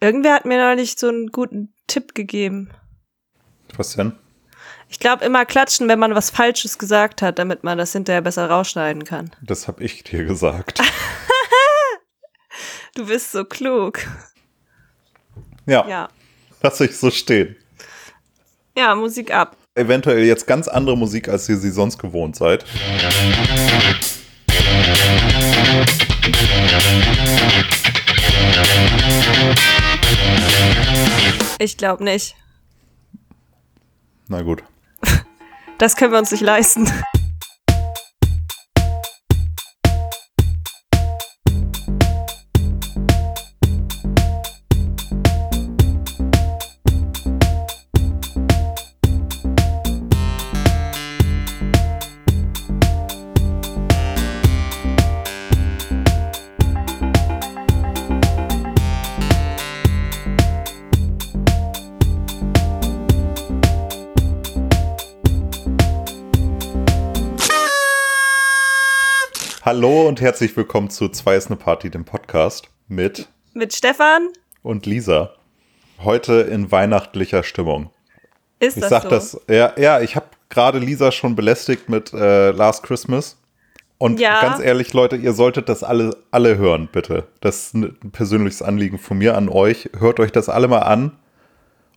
Irgendwer hat mir neulich so einen guten Tipp gegeben. Was denn? Ich glaube, immer klatschen, wenn man was Falsches gesagt hat, damit man das hinterher besser rausschneiden kann. Das habe ich dir gesagt. du bist so klug. Ja. Ja. Lass ich so stehen. Ja, Musik ab. Eventuell jetzt ganz andere Musik, als ihr sie sonst gewohnt seid. Ich glaube nicht. Na gut. Das können wir uns nicht leisten. Hallo und herzlich willkommen zu Zwei ist eine Party, dem Podcast mit mit Stefan und Lisa. Heute in weihnachtlicher Stimmung. Ist ich das sag so? das, ja, ja, ich habe gerade Lisa schon belästigt mit äh, Last Christmas. Und ja. ganz ehrlich, Leute, ihr solltet das alle, alle hören, bitte. Das ist ein persönliches Anliegen von mir an euch. Hört euch das alle mal an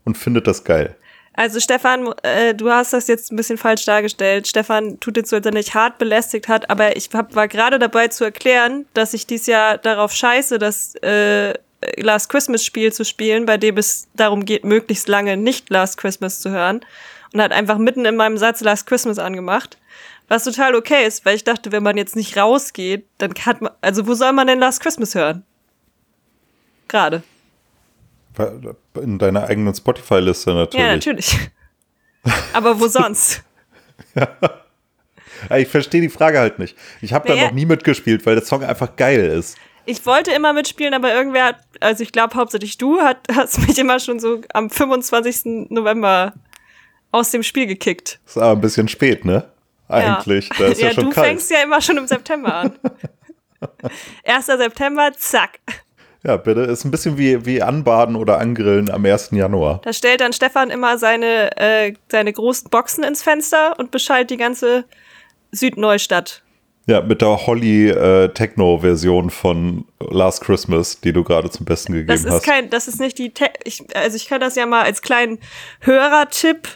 und findet das geil. Also Stefan, äh, du hast das jetzt ein bisschen falsch dargestellt. Stefan tut jetzt so, als er nicht hart belästigt hat, aber ich hab, war gerade dabei zu erklären, dass ich dies Jahr darauf scheiße, das äh, Last Christmas Spiel zu spielen, bei dem es darum geht, möglichst lange nicht Last Christmas zu hören. Und hat einfach mitten in meinem Satz Last Christmas angemacht. Was total okay ist, weil ich dachte, wenn man jetzt nicht rausgeht, dann hat man, also wo soll man denn Last Christmas hören? Gerade. In deiner eigenen Spotify-Liste natürlich. Ja, natürlich. Aber wo sonst? ja. Ich verstehe die Frage halt nicht. Ich habe naja. da noch nie mitgespielt, weil der Song einfach geil ist. Ich wollte immer mitspielen, aber irgendwer hat, also ich glaube hauptsächlich du, hat, hast mich immer schon so am 25. November aus dem Spiel gekickt. Ist aber ein bisschen spät, ne? Eigentlich. Ja, da ist ja, ja schon du kalt. fängst ja immer schon im September an. 1. September, zack. Ja, bitte. Ist ein bisschen wie, wie Anbaden oder Angrillen am 1. Januar. Da stellt dann Stefan immer seine, äh, seine großen Boxen ins Fenster und beschallt die ganze Südneustadt. Ja, mit der Holly-Techno-Version äh, von Last Christmas, die du gerade zum Besten gegeben das ist hast. Kein, das ist nicht die, Te ich, also ich kann das ja mal als kleinen Hörertipp.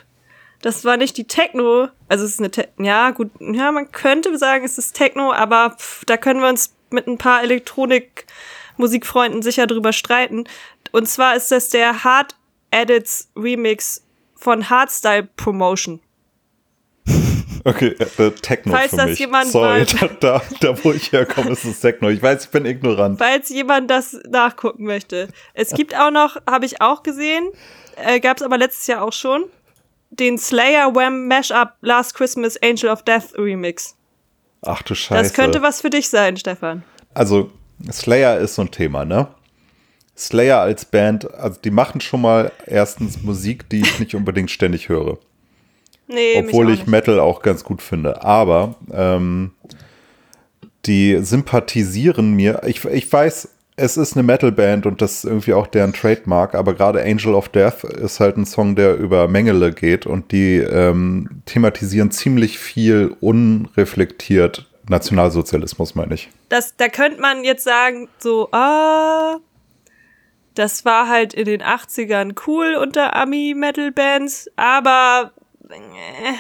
Das war nicht die Techno, also es ist eine, Te ja gut, ja man könnte sagen, es ist Techno, aber pff, da können wir uns mit ein paar Elektronik Musikfreunden sicher drüber streiten. Und zwar ist das der Hard Edits Remix von Hardstyle Promotion. Okay, äh, Techno Falls für das mich. jemand Sorry, da, da, da, wo ich herkomme, ist es Techno. Ich weiß, ich bin ignorant. Falls jemand das nachgucken möchte. Es gibt auch noch, habe ich auch gesehen, äh, gab es aber letztes Jahr auch schon, den Slayer Wham Mashup Last Christmas Angel of Death Remix. Ach du Scheiße. Das könnte was für dich sein, Stefan. Also, Slayer ist so ein Thema, ne? Slayer als Band, also die machen schon mal erstens Musik, die ich nicht unbedingt ständig höre. Nee, Obwohl ich nicht. Metal auch ganz gut finde. Aber ähm, die sympathisieren mir. Ich, ich weiß, es ist eine Metal-Band und das ist irgendwie auch deren Trademark, aber gerade Angel of Death ist halt ein Song, der über Mengele geht und die ähm, thematisieren ziemlich viel unreflektiert Nationalsozialismus, meine ich. Das, da könnte man jetzt sagen, so, ah, das war halt in den 80ern cool unter Ami-Metal-Bands, aber äh,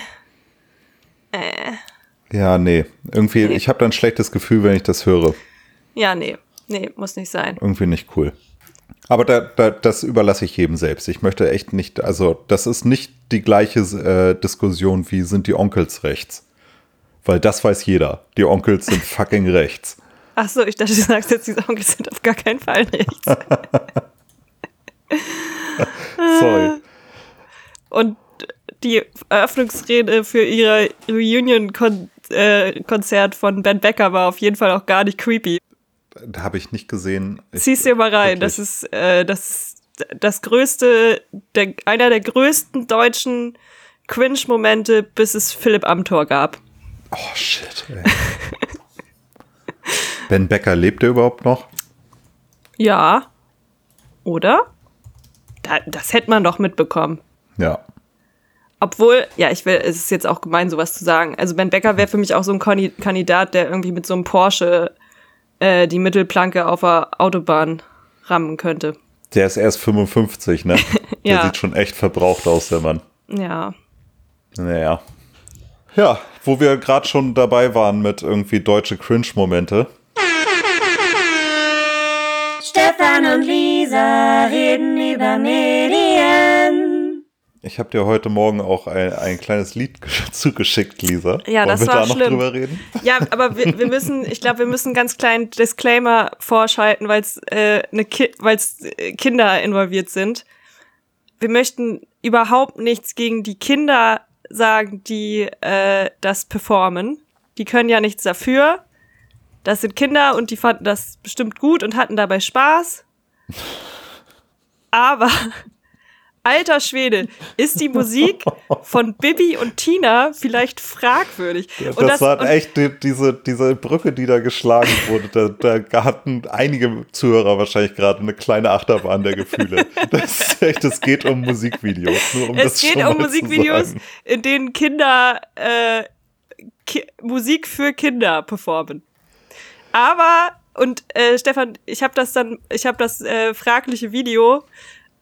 äh. Ja, nee. Irgendwie, nee. ich habe da ein schlechtes Gefühl, wenn ich das höre. Ja, nee. Nee, muss nicht sein. Irgendwie nicht cool. Aber da, da, das überlasse ich jedem selbst. Ich möchte echt nicht, also das ist nicht die gleiche äh, Diskussion wie sind die Onkels rechts. Weil das weiß jeder. Die Onkels sind fucking rechts. Ach so, ich dachte, du sagst jetzt, die Onkels sind auf gar keinen Fall rechts. Sorry. Und die Eröffnungsrede für ihre Reunion-Konzert von Ben Becker war auf jeden Fall auch gar nicht creepy. Da habe ich nicht gesehen. Zieh's dir mal rein. Das ist, äh, das ist das größte, der, einer der größten deutschen Cringe-Momente, bis es Philipp Amthor gab. Oh shit. Ben Becker lebt er überhaupt noch? Ja. Oder? da, das hätte man doch mitbekommen. Ja. Obwohl, ja, ich will, es ist jetzt auch gemein, sowas zu sagen. Also Ben Becker wäre für mich auch so ein Kandidat, der irgendwie mit so einem Porsche äh, die Mittelplanke auf der Autobahn rammen könnte. Der ist erst 55, ne? ja. Der sieht schon echt verbraucht aus, der Mann. Ja. Naja. Ja, wo wir gerade schon dabei waren mit irgendwie deutsche Cringe-Momente. Stefan und Lisa reden über Medien. Ich habe dir heute Morgen auch ein, ein kleines Lied zugeschickt, Lisa. Ja, Wollen das wir war da noch schlimm. drüber reden? Ja, aber wir, wir müssen, ich glaube, wir müssen einen ganz kleinen Disclaimer vorschalten, weil es äh, ne Ki weil's, äh, Kinder involviert sind. Wir möchten überhaupt nichts gegen die Kinder sagen, die äh, das performen. Die können ja nichts dafür. Das sind Kinder und die fanden das bestimmt gut und hatten dabei Spaß. Aber alter Schwede, ist die Musik von Bibi und Tina vielleicht fragwürdig? Ja, und das, war echt die, diese, diese Brücke, die da geschlagen wurde. Da, da hatten einige Zuhörer wahrscheinlich gerade eine kleine Achterbahn der Gefühle. Das ist echt, es geht um Musikvideos. Um es das geht um Musikvideos, in denen Kinder äh, Ki Musik für Kinder performen. Aber und äh, Stefan, ich habe das dann, ich habe das äh, fragliche Video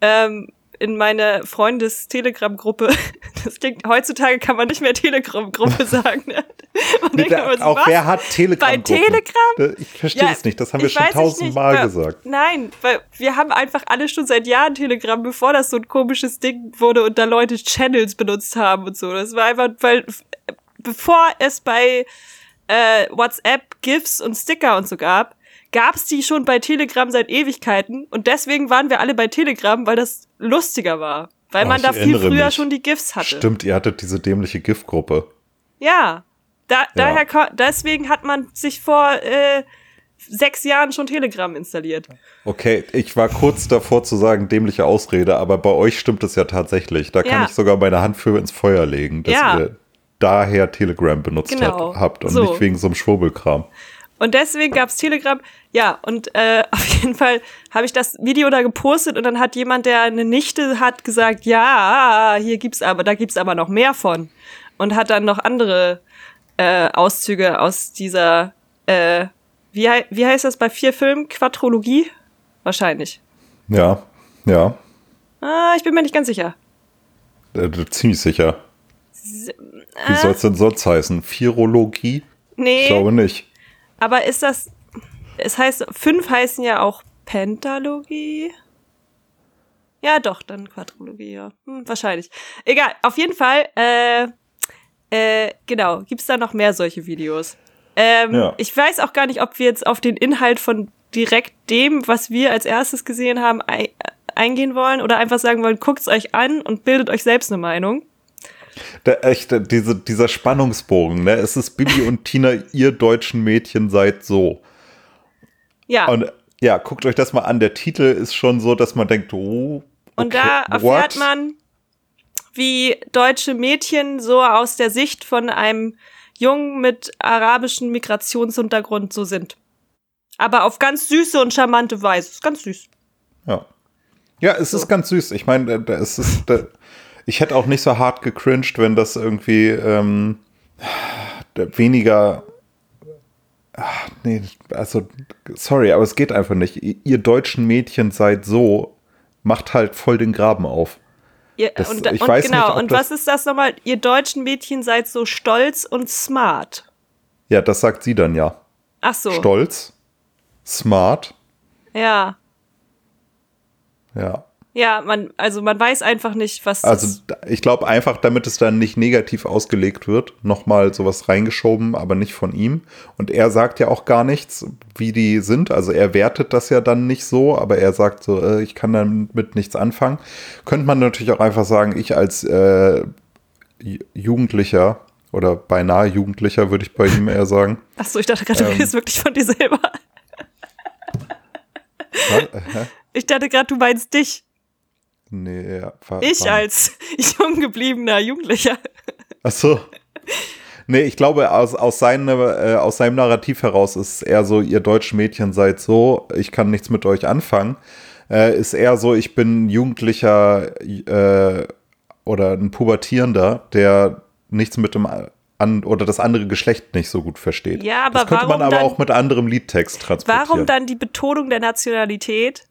ähm, in meine Freundes-Telegram-Gruppe. Das klingt, heutzutage kann man nicht mehr Telegram-Gruppe sagen. Ne? Wer- immer so, auch was? wer hat Telegram? Bei Telegram? Ich verstehe Ja, es nicht. Das haben wir schon es tausendmal gesagt. Nein, weil wir haben einfach alle schon seit Jahren Telegram, bevor das so ein komisches Ding wurde und da Leute Channels benutzt haben und so. Das war einfach, weil bevor es bei äh, WhatsApp GIFs und Sticker und so gab, gab's die schon bei Telegram seit Ewigkeiten und deswegen waren wir alle bei Telegram, weil das lustiger war. Weil Oh, man da viel früher mich. schon die GIFs hatte. Stimmt, ihr hattet diese dämliche GIF-Gruppe. Ja. Da, daher, ko- deswegen hat man sich vor äh, sechs Jahren schon Telegram installiert. Okay, ich war kurz davor zu sagen, dämliche Ausrede, aber bei euch stimmt es ja tatsächlich. Da kann Ja. ich sogar meine Hand für ins Feuer legen, dass Ja. ihr daher Telegram benutzt Genau. habt und So. nicht wegen so einem Schwurbelkram. Und deswegen gab's Telegram. Ja, und äh, auf jeden Fall habe ich das Video da gepostet und dann hat jemand, der eine Nichte hat, gesagt, ja, hier gibt's aber, da gibt's aber noch mehr von. Und hat dann noch andere äh, Auszüge aus dieser, äh, wie, hei- wie heißt das bei vier Filmen? Quadrologie? Wahrscheinlich. Ja, ja, Ah, ich bin mir nicht ganz sicher. äh, ziemlich sicher. Wie soll es denn sonst heißen? Virologie? Ich Nee, glaube nicht. Aber ist das, es heißt, fünf heißen ja auch Pentalogie? Ja, doch, dann Quadrologie, ja. Hm, wahrscheinlich. Egal, auf jeden Fall, äh, äh, genau, gibt's da noch mehr solche Videos. Ähm, Ja. Ich weiß auch gar nicht, ob wir jetzt auf den Inhalt von direkt dem, was wir als erstes gesehen haben, ei eingehen wollen oder einfach sagen wollen, guckt's euch an und bildet euch selbst eine Meinung. Da, echt, äh, diese, dieser Spannungsbogen, ne? Es ist Bibi und Tina, ihr deutschen Mädchen seid so. Ja. Und ja, guckt euch das mal an. Der Titel ist schon so, dass man denkt, oh. Und okay, da erfährt what? man, wie deutsche Mädchen so aus der Sicht von einem Jungen mit arabischem Migrationshintergrund so sind. Aber auf ganz süße und charmante Weise. Ist ganz süß. Ja. Ja, es ist ganz süß. Ich meine, es ist. Ich hätte auch nicht so hart gecringed, wenn das irgendwie ähm, weniger. Ach, nee, also, sorry, aber es geht einfach nicht. Ihr, deutschen Mädchen seid so, macht halt voll den Graben auf. Ihr, Das- und ich und weiß genau, nicht, und was ist das nochmal? Ihr deutschen Mädchen seid so stolz und smart. Ja, das sagt sie dann ja. Ach so. Stolz, smart, Ja. ja. Ja, man, also man weiß einfach nicht, was Also ich glaube einfach, damit es dann nicht negativ ausgelegt wird, nochmal sowas reingeschoben, aber nicht von ihm. Und er sagt ja auch gar nichts, wie die sind. Also er wertet das ja dann nicht so, aber er sagt so, äh, ich kann damit nichts anfangen. Könnte man natürlich auch einfach sagen, ich als äh, Ju- Jugendlicher oder beinahe Jugendlicher, würde ich bei ihm eher sagen. Ach so, ich dachte gerade, du Ähm. redest wirklich von dir selber. Ich dachte gerade, du meinst dich. Nee, ja, Ich als jung gebliebener Jugendlicher. Ach so. Nee, ich glaube, aus, aus, seine, äh, aus seinem Narrativ heraus ist es eher so, ihr deutschen Mädchen seid so, ich kann nichts mit euch anfangen. äh, ist eher so, ich bin ein Jugendlicher äh, oder ein Pubertierender, der nichts mit dem an oder das andere Geschlecht nicht so gut versteht. Ja, aber das könnte man aber dann- auch mit anderem Liedtext transportieren. Warum dann die Betonung der Nationalität?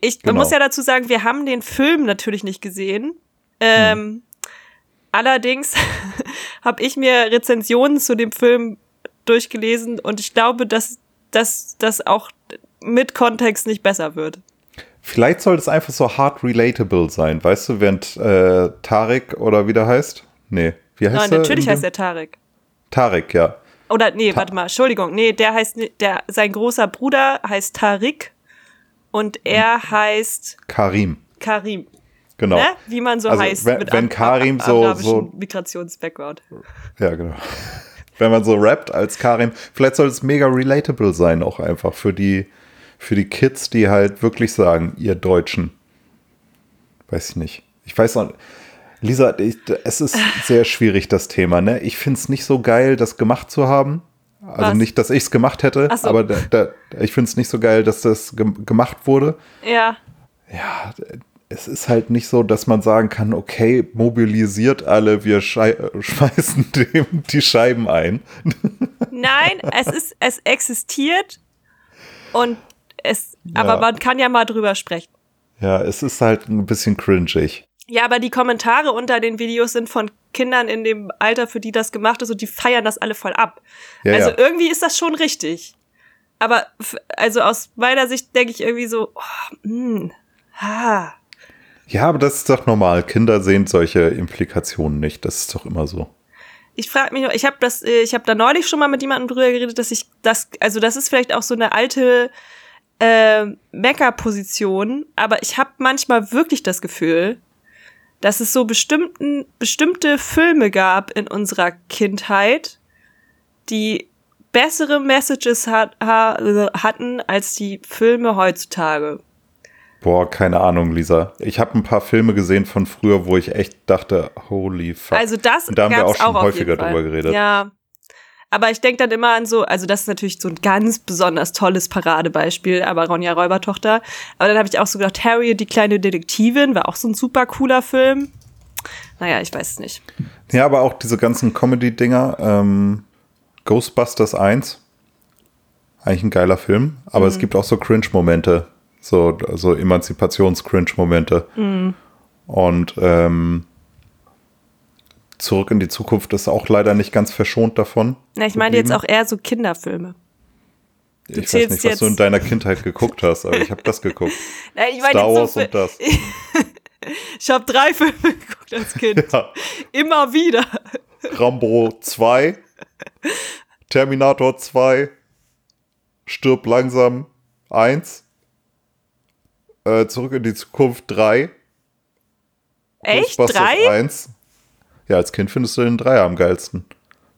Ich man Genau. muss ja dazu sagen, wir haben den Film natürlich nicht gesehen. Ähm, Hm. Allerdings habe ich mir Rezensionen zu dem Film durchgelesen und ich glaube, dass dass das auch mit Kontext nicht besser wird. Vielleicht soll es einfach so hard relatable sein, weißt du, während äh, Tarek oder wie der heißt? Nee, wie heißt Nein, natürlich heißt er Tarek. Tarek, ja. Oder nee, warte mal, Entschuldigung, nee, der heißt der sein großer Bruder heißt Tarik und er heißt Karim, Karim. genau. Ne? Wie man so Also, heißt wenn- mit wenn Karim so- so- Migrationsbackground. Ja, genau. Wenn man so rappt als Karim, vielleicht soll es mega relatable sein, auch einfach für die, für die Kids, die halt wirklich sagen, ihr Deutschen. Weiß ich nicht. Ich weiß noch, Lisa, ich, es ist sehr schwierig, das Thema, ne? Ich finde es nicht so geil, das gemacht zu haben. Also Was? nicht, dass ich es gemacht hätte, so. aber da, da, ich finde es nicht so geil, dass das gem- gemacht wurde. Ja, Ja, es ist halt nicht so, dass man sagen kann, okay, mobilisiert alle, wir schei schmeißen dem die Scheiben ein. nein, es ist es existiert und es aber Ja. man kann ja mal drüber sprechen. Ja, es ist halt ein bisschen cringig. Ja, aber die Kommentare unter den Videos sind von Kindern in dem Alter, für die das gemacht ist und die feiern das alle voll ab. Ja, also ja. irgendwie ist das schon richtig. Aber also aus meiner Sicht denke ich irgendwie so, oh, hm, ha. Ja, aber das ist doch normal. Kinder sehen solche Implikationen nicht. Das ist doch immer so. Ich frage mich, ich habe das, äh, ich habe da neulich schon mal mit jemandem drüber geredet, dass ich das, also das ist vielleicht auch so eine alte äh, Mecker-Position, aber ich habe manchmal wirklich das Gefühl, dass es so bestimmten, bestimmte Filme gab in unserer Kindheit, die bessere Messages hat, ha, hatten als die Filme heutzutage. Boah, keine Ahnung, Lisa. Ich habe ein paar Filme gesehen von früher, wo ich echt dachte, holy fuck. Also das Und da haben wir auch schon auf häufiger drüber geredet. Ja. Aber ich denke dann immer an so, also das ist natürlich so ein ganz besonders tolles Paradebeispiel, aber Ronja Räubertochter. Aber dann habe ich auch so gedacht, Harriet, die kleine Detektivin, war auch so ein super cooler Film. Naja, ich weiß es nicht. Ja, aber auch diese ganzen Comedy-Dinger. Ähm, Ghostbusters 1. Eigentlich ein geiler Film. Aber Mhm. es gibt auch so Cringe-Momente. So, so Emanzipations-Cringe-Momente. Mhm. Und ähm, Zurück in die Zukunft ist auch leider nicht ganz verschont davon. Na, ich meine jetzt auch eher so Kinderfilme. Ich weiß nicht, was du in deiner Kindheit geguckt hast, aber ich habe das geguckt. Na, ich meine Star Wars so und das. Ich habe drei Filme geguckt als Kind. Ja. Immer wieder. Rambo 2, Terminator 2, Stirb langsam 1, äh, Zurück in die Zukunft 3, Echt? Ghostbusters Drei? 1. Ja, als Kind findest du den 3 am geilsten.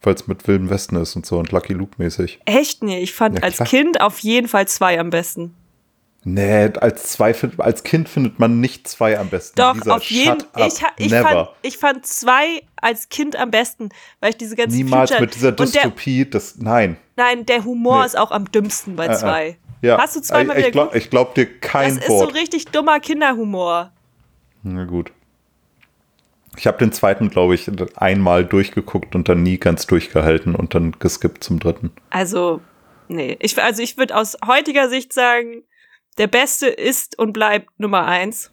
Weil es mit Wilden Westen ist und so und Lucky Luke mäßig. Echt? Nee, ich fand Ja, als. Kind auf jeden Fall zwei am besten. Nee, als, zwei, als Kind findet man nicht zwei am besten. Doch, Lisa, auf jeden up. ich, ich, fand, ich fand zwei als Kind am besten, weil ich diese ganzen Niemals Future- mit dieser und der, Dystopie. Das, nein. Nein, der Humor Nee. ist auch am dümmsten bei Äh, äh. zwei. Ja, Hast du zweimal ich, wieder glaub, ich glaub dir kein Das ist Wort. so richtig dummer Kinderhumor. Na gut. Ich habe den zweiten, glaube ich, einmal durchgeguckt und dann nie ganz durchgehalten und dann geskippt zum dritten. Also, nee. Ich, also ich würde aus heutiger Sicht sagen, der Beste ist und bleibt Nummer eins.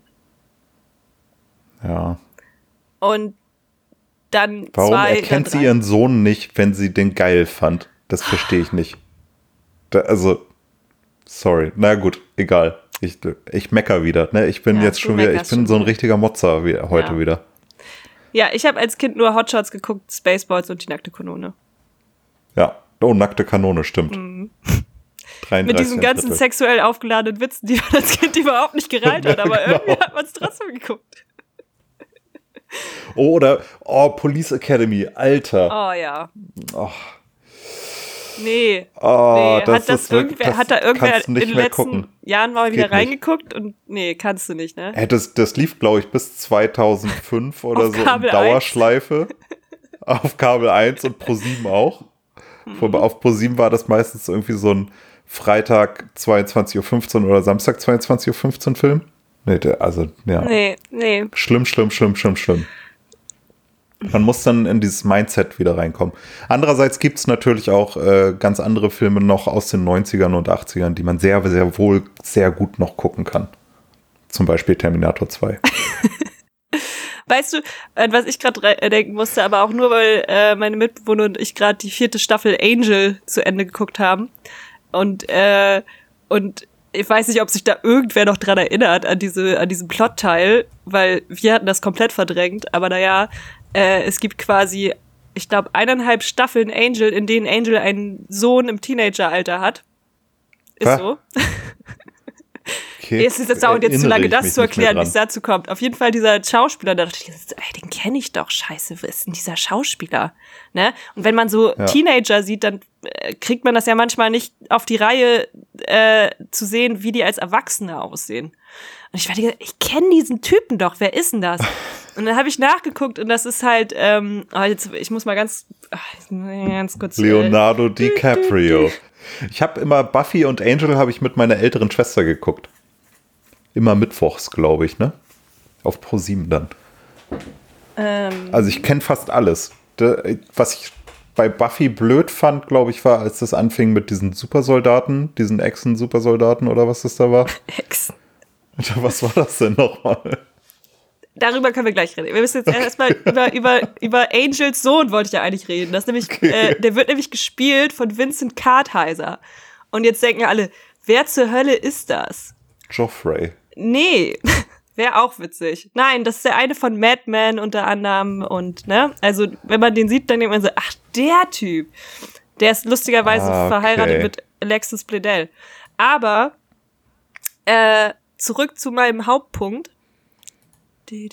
Ja. Und dann Warum zwei. erkennt dann sie ihren Sohn nicht, wenn sie den geil fand? Das verstehe ich nicht. Da, also, sorry. Na gut, egal. Ich, ich mecker wieder. Ne? Ich bin Ja, jetzt schon wieder, ich bin so ein richtiger Motzer wie, heute Ja. wieder. Ja, ich habe als Kind nur Hotshots geguckt, Spaceballs und die nackte Kanone. Ja. Oh, nackte Kanone, stimmt. 33 Mhm. Mit diesen ganzen Drittel. sexuell aufgeladenen Witzen, die man als Kind überhaupt nicht gereilt hat, aber Genau. irgendwie hat man es trotzdem geguckt. Oh, oder, oh, Police Academy, Alter. Oh ja. Oh. Nee. Oh, nee. das hat das ist wirklich- das hat da irgendwer in nicht den letzten gucken. Jahren mal wieder Geht nicht. reingeguckt? Und nee, kannst du nicht, ne? Hey, das, das lief, glaube ich, bis 2005 oder so Kabel in 1. Dauerschleife. auf Kabel 1 und Pro7 auch. Mhm. Auf Pro7 war das meistens irgendwie so ein Freitag 22.15 Uhr oder Samstag 22.15 Uhr Film? Nee, also, ja. Nee, nee. Schlimm, schlimm, schlimm, schlimm, schlimm. Man muss dann in dieses Mindset wieder reinkommen. Andererseits gibt es natürlich auch äh, ganz andere Filme noch aus den 90ern und 80ern, die man sehr, sehr wohl sehr gut noch gucken kann. Zum Beispiel Terminator 2. Weißt du, an was ich gerade denken musste, aber auch nur, weil äh, meine Mitbewohner und ich gerade die vierte Staffel Angel zu Ende geguckt haben. Und, äh, und ich weiß nicht, ob sich da irgendwer noch dran erinnert, an, diese, an diesen Plotteil, weil wir hatten das komplett verdrängt. Aber naja, äh, es gibt quasi, ich glaube, eineinhalb Staffeln Angel, in denen Angel einen Sohn im Teenageralter hat. Ist Was? so. Okay. Es ist jetzt dauert jetzt zu lange, das zu erklären, wie es dazu kommt. Auf jeden Fall dieser Schauspieler, da dachte ich, ey, den kenne ich doch, scheiße, wer ist denn dieser Schauspieler? Ne? Und wenn man so Ja. Teenager sieht, dann äh, kriegt man das ja manchmal nicht auf die Reihe äh, zu sehen, wie die als Erwachsene aussehen. Und ich war die ich kenne diesen Typen doch, wer ist denn das? Und dann habe ich nachgeguckt und das ist halt, ähm, oh, jetzt, ich muss mal ganz, ach, ganz kurz. äh, Leonardo DiCaprio. Ich habe immer Buffy und Angel habe ich mit meiner älteren Schwester geguckt. Immer mittwochs, glaube ich, ne? Auf Pro 7 dann. Ähm, Also ich kenne fast alles. Was ich bei Buffy blöd fand, glaube ich, war, als das anfing mit diesen Supersoldaten, diesen Echsen-Supersoldaten oder was das da war. Ex. Was war das denn nochmal? Darüber können wir gleich reden. Wir müssen jetzt erstmal über, über, über Angels Sohn wollte ich ja eigentlich reden. Das nämlich, äh, der wird nämlich gespielt von Vincent Kartheiser. Und jetzt denken alle, wer zur Hölle ist das? Joffrey. Nee, wäre auch witzig. Nein, das ist der eine von Mad Men unter anderem und, ne? Also, wenn man den sieht, dann denkt man so, ach, der Typ. Der ist lustigerweise Ah, okay. verheiratet mit Alexis Bledel. Aber, äh, zurück zu meinem Hauptpunkt.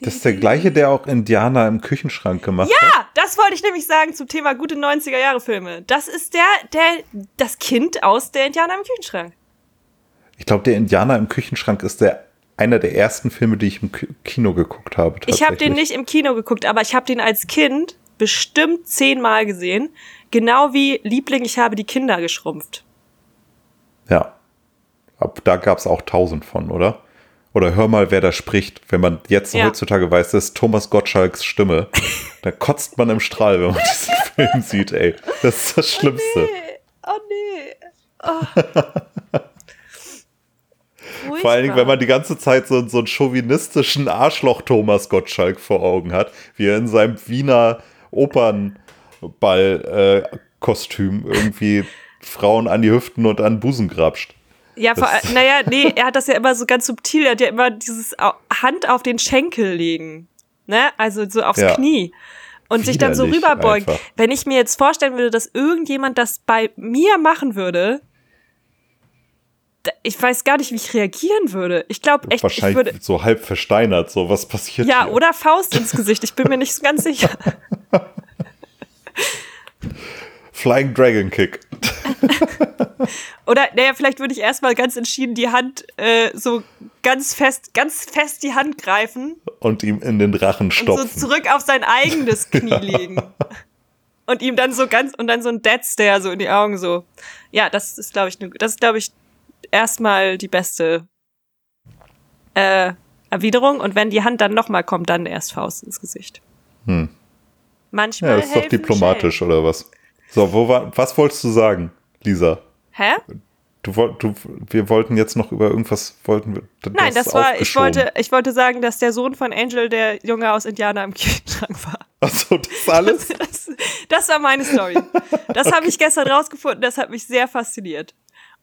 Das ist der gleiche, der auch Indianer im Küchenschrank gemacht hat. Ja, das wollte ich nämlich sagen zum Thema gute 90er Jahre Filme. Das ist der, der, das Kind aus der Indianer im Küchenschrank. Ich glaube, der Indianer im Küchenschrank ist der einer der ersten Filme, die ich im Ki- Kino geguckt habe. Ich habe den nicht im Kino geguckt, aber ich habe den als Kind bestimmt zehnmal gesehen. Genau wie Liebling, ich habe die Kinder geschrumpft. Ja. Ab da gab es auch tausend von, oder? Oder hör mal, wer da spricht. Wenn man jetzt Ja. heutzutage weiß, das ist Thomas Gottschalks Stimme, da kotzt man im Strahl, wenn man diesen Film sieht, ey. Das ist das Schlimmste. Oh nee. Oh. Vor allen Dingen, wenn man die ganze Zeit so, so einen chauvinistischen Arschloch-Thomas Gottschalk vor Augen hat, wie er in seinem Wiener Opernball-Kostüm irgendwie Frauen an die Hüften und an den Busen grapscht. Ja, vor, allem- naja, nee, er hat das ja immer so ganz subtil. Er hat ja immer dieses Hand auf den Schenkel legen. Ne? Also so aufs Ja. Knie. Und sich dann so rüberbeugen. einfach. Wenn ich mir jetzt vorstellen würde, dass irgendjemand das bei mir machen würde, ich weiß gar nicht, wie ich reagieren würde. Ich glaube echt, ich Wahrscheinlich würde. so halb versteinert, so was passiert Ja, hier? oder Faust ins Gesicht. Ich bin mir nicht so ganz sicher. Flying Dragon Kick. Oder, naja, vielleicht würde ich erstmal ganz entschieden die Hand äh, so ganz fest, ganz fest die Hand greifen Und ihm in den Rachen und so stopfen. zurück auf sein eigenes Knie legen. Und ihm dann so ganz, und dann so ein Dead Stare so in die Augen so. Ja, das ist, glaube ich, ne, das ist, glaube ich, erstmal die beste äh, Erwiderung. Und wenn die Hand dann nochmal kommt, dann erst Faust ins Gesicht. Hm. Manchmal. ja, das ist doch diplomatisch, oder was? So, wo war, was wolltest du sagen, Lisa? Hä? Du, du, wir wollten jetzt noch über irgendwas, wollten wir, du Nein, das war, ich wollte, ich wollte sagen, dass der Sohn von Angel der Junge aus Indianer im Kühlschrank war. Achso, das alles? Das, das war meine Story. Das habe ich gestern rausgefunden, das hat mich sehr fasziniert.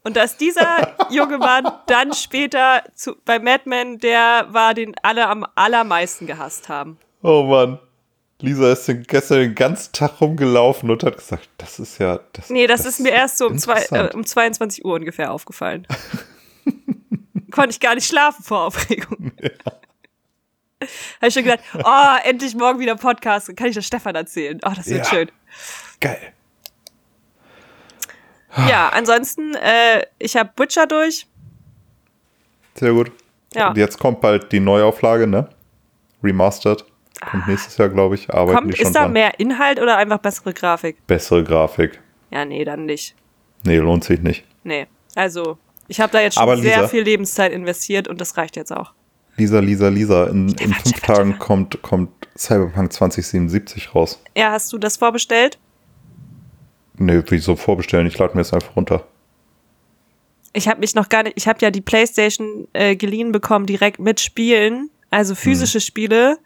Und dass dieser junge Mann dann später zu, bei Mad Men, der war, den alle am allermeisten gehasst haben. Oh Mann. Lisa ist den, gestern den ganzen Tag rumgelaufen und hat gesagt, das ist ja. Das, Nee, das, ist mir erst so um, zwei, äh, um 22 Uhr ungefähr aufgefallen. Konnte ich gar nicht schlafen vor Aufregung. Habe ich schon gedacht, oh, endlich morgen wieder Podcast, dann kann ich das Stefan erzählen. Oh, das wird Ja. schön. Geil. Ja, ansonsten, äh, ich habe Butcher durch. Sehr gut. Ja. Und jetzt kommt bald die Neuauflage, ne? Remastered. Kommt nächstes Jahr, glaube ich. Arbeiten Kommt, ist da dran. mehr Inhalt oder einfach bessere Grafik? Bessere Grafik. Ja, nee, dann nicht. Nee, lohnt sich nicht. Nee. Also, ich habe da jetzt schon Aber sehr Lisa- viel Lebenszeit investiert und das reicht jetzt auch. Lisa, Lisa, Lisa, in, in Stefan, fünf Stefan, Tagen Stefan. kommt, kommt Cyberpunk 2077 raus. Ja, hast du das vorbestellt? Nee, wieso vorbestellen? Ich lade mir jetzt einfach runter. Ich habe mich noch gar nicht, ich habe ja die Playstation äh, geliehen bekommen, direkt mit Spielen, also physische Hm. Spiele.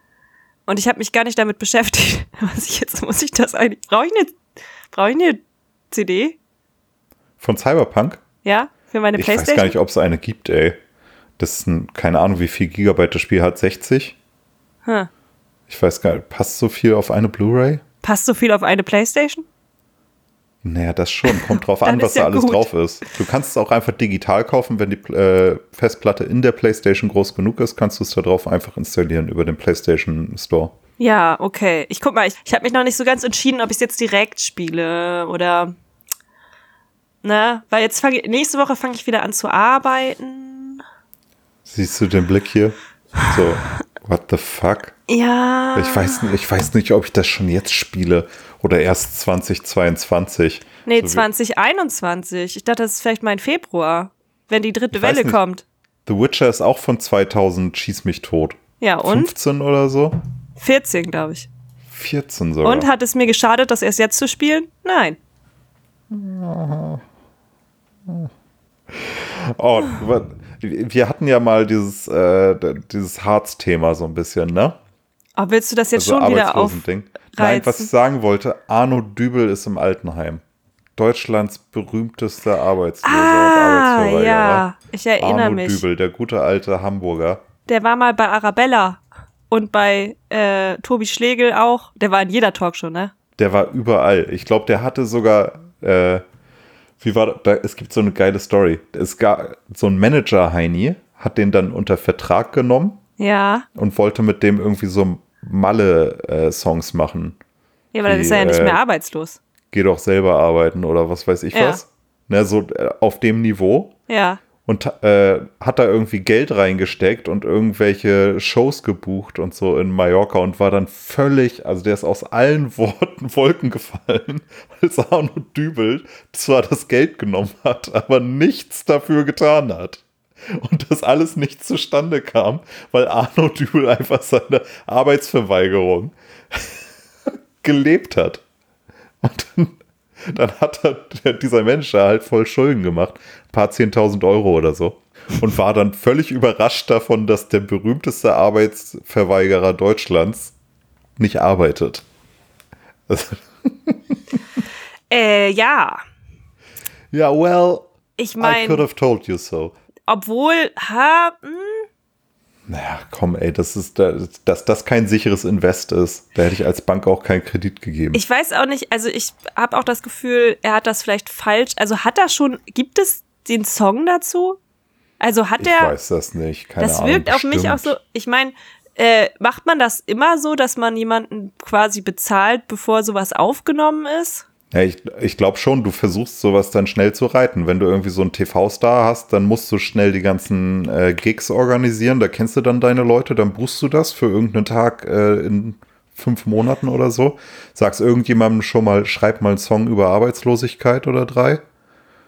Und ich habe mich gar nicht damit beschäftigt. Was ich jetzt muss ich das eigentlich? Brauche ich eine, brauche ich eine CD? Von Cyberpunk? Ja, für meine Ich weiß Playstation. gar nicht, ob es eine gibt, ey. Das ist ein, keine Ahnung, wie viel Gigabyte das Spiel hat. 60? Hm. Ich weiß gar nicht, passt so viel auf eine Blu-ray? Passt so viel auf eine Playstation? Naja, das schon. Kommt drauf an, was ja da alles gut. drauf ist. Du kannst es auch einfach digital kaufen, wenn die äh, Festplatte in der PlayStation groß genug ist, kannst du es da drauf einfach installieren über den PlayStation Store. Ja, okay. Ich guck mal, ich, ich habe mich noch nicht so ganz entschieden, ob ich es jetzt direkt spiele oder. Ne? Weil jetzt fange nächste Woche fange ich wieder an zu arbeiten. Siehst du den Blick hier? So, what the fuck? Ja. Ich weiß, nicht- ich weiß nicht, ob ich das schon jetzt spiele oder erst 2022. Nee, So wie- 2021. Ich dachte, das ist vielleicht mein Februar, wenn die dritte Welle nicht. kommt. The Witcher ist auch von 2000, schieß mich tot. Ja, und? 15 oder so? 14, glaube ich. 14 sogar. Und hat es mir geschadet, das erst jetzt zu spielen? Nein. Oh, wir hatten ja mal dieses, äh, dieses Harz-Thema so ein bisschen, ne? Aber willst du das jetzt Also schon wieder auf? Arbeitslosending. Nein, was ich sagen wollte, Arno Dübel ist im Altenheim. Deutschlands berühmtester Arbeitsloser und Ah, Arbeitsverweigerer. ja. Ich erinnere Arno mich. Dübel, der gute alte Hamburger. Der war mal bei Arabella und bei äh, Tobi Schlegel auch. Der war in jeder Talkshow, ne? Der war überall. Ich glaube, der hatte sogar, äh, wie war das? Da, es gibt so eine geile Story. Es gab so ein Manager, Heini, hat den dann unter Vertrag genommen Ja. und wollte mit dem irgendwie so Malle-Songs machen. Ja, aber dann ist er ja nicht äh, mehr arbeitslos. Geh doch selber arbeiten oder was weiß ich Ja. was. Ne, so äh, auf dem Niveau. Ja. Und äh, hat da irgendwie Geld reingesteckt und irgendwelche Shows gebucht und so in Mallorca und war dann völlig, also der ist aus allen Worten Wolken gefallen, als Arno Dübel zwar das Geld genommen hat, aber nichts dafür getan hat. Und das alles nicht zustande kam, weil Arno Dübel einfach seine Arbeitsverweigerung gelebt hat. Und dann, dann hat er, dieser Mensch halt voll Schulden gemacht. Paar 10.000 Euro oder so. Und war dann völlig überrascht davon, dass der berühmteste Arbeitsverweigerer Deutschlands nicht arbeitet. Also, Äh, ja. ja, well, Ich I could meine, have told you so. obwohl, ha, hm, Naja, komm, ey, das ist, dass das kein sicheres Invest ist. Da hätte ich als Bank auch keinen Kredit gegeben. ich weiß auch nicht, also ich habe auch das Gefühl, er hat das vielleicht falsch. Also hat er schon, gibt es den Song dazu? Also hat Ich er, weiß das nicht. Keine das Ahnung, wirkt auf mich auch bestimmt. so, ich meine, äh, macht man das immer so, dass man jemanden quasi bezahlt, bevor sowas aufgenommen ist? Ja, ich, ich glaube schon, du versuchst sowas dann schnell zu reiten. Wenn du irgendwie so einen TV-Star hast, dann musst du schnell die ganzen äh, Gigs organisieren. Da kennst du dann deine Leute, dann buchst du das für irgendeinen Tag äh, in fünf Monaten oder so. Sagst irgendjemandem schon mal, schreib mal einen Song über Arbeitslosigkeit oder drei.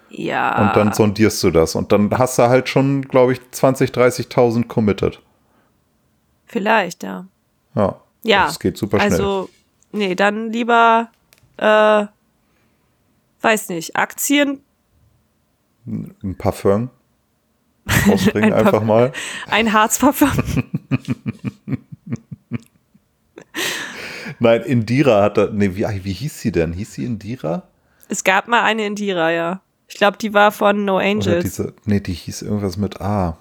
Ja. Und dann sondierst du das. Und dann hast du halt schon, glaube ich, 20, 30.000 committed. Vielleicht, ja. Ja. Ja. Das geht super schnell. Also, nee, dann lieber, äh, weiß nicht, Aktien, ein Parfum rausbringen Ein einfach mal. ein Harzparfum. Nein, Indira hat da, nee, wie, wie hieß sie denn? Hieß sie Indira? es gab mal eine Indira, ja. Ich glaube, die war von No Oder Angels. diese, nee, die hieß irgendwas mit A.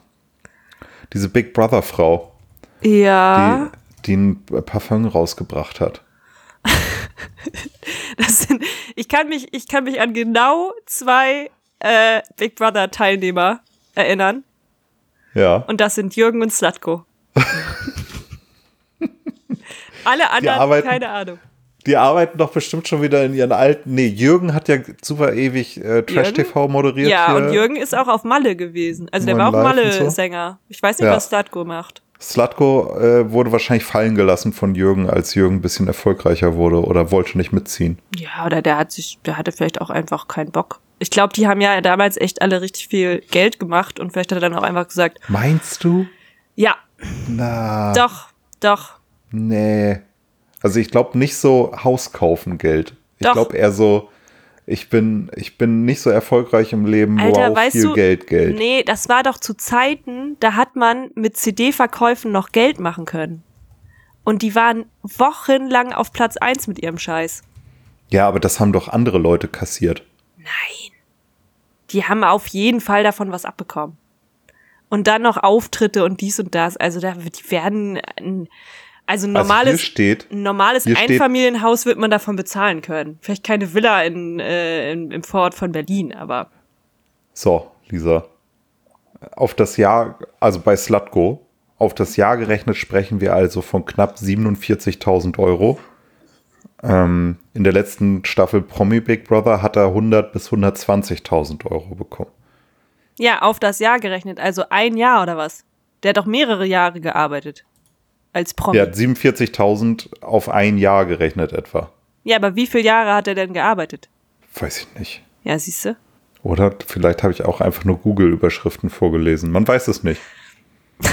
Diese Big Brother Frau, ja, die, die ein Parfum rausgebracht hat. das sind, ich kann mich, ich kann mich an genau zwei äh, Big Brother Teilnehmer erinnern. Ja. Und das sind Jürgen und Slatko. Alle anderen, arbeiten- keine Ahnung. Die arbeiten doch bestimmt schon wieder in ihren alten. Nee, Jürgen hat ja super ewig äh, Trash-TV moderiert. Ja, hier. und Jürgen ist auch auf Malle gewesen. Also der war auch und so. Malle-Sänger. Ich weiß nicht, Ja. was Slatko macht. Slatko äh, wurde wahrscheinlich fallen gelassen von Jürgen, als Jürgen ein bisschen erfolgreicher wurde oder wollte nicht mitziehen. Ja, oder der hat sich, der hatte vielleicht auch einfach keinen Bock. Ich glaube, die haben ja damals echt alle richtig viel Geld gemacht und vielleicht hat er dann auch einfach gesagt, Meinst du? ja, Na, doch, doch. nee. Also ich glaube nicht so Haus kaufen Geld. Ich glaube eher so, ich bin, ich bin nicht so erfolgreich im Leben, Alter, wow, weißt viel du, Geld, Geld. Nee, das war doch zu Zeiten, da hat man mit CD-Verkäufen noch Geld machen können. Und die waren wochenlang auf Platz eins mit ihrem Scheiß. Ja, aber das haben doch andere Leute kassiert. Nein. Die haben auf jeden Fall davon was abbekommen. Und dann noch Auftritte und dies und das. Also da die werden ein, also ein Also normales, hier steht, normales steht- Einfamilienhaus wird man davon bezahlen können. Vielleicht keine Villa in, äh, in, im Vorort von Berlin, aber So, Lisa. Auf das Jahr, also bei Slutgo, auf das Jahr gerechnet sprechen wir also von knapp 47.000 Euro. Ähm, in der letzten Staffel Promi Big Brother hat er 100 bis 120.000 Euro bekommen. ja, auf das Jahr gerechnet. Also ein Jahr oder was? Der hat doch mehrere Jahre gearbeitet. Als Promi. Der hat 47.000 auf ein Jahr gerechnet etwa. Ja, aber wie viele Jahre hat er denn gearbeitet? Weiß ich nicht. Ja, siehst du? Oder vielleicht habe ich auch einfach nur Google-Überschriften vorgelesen. Man weiß es nicht.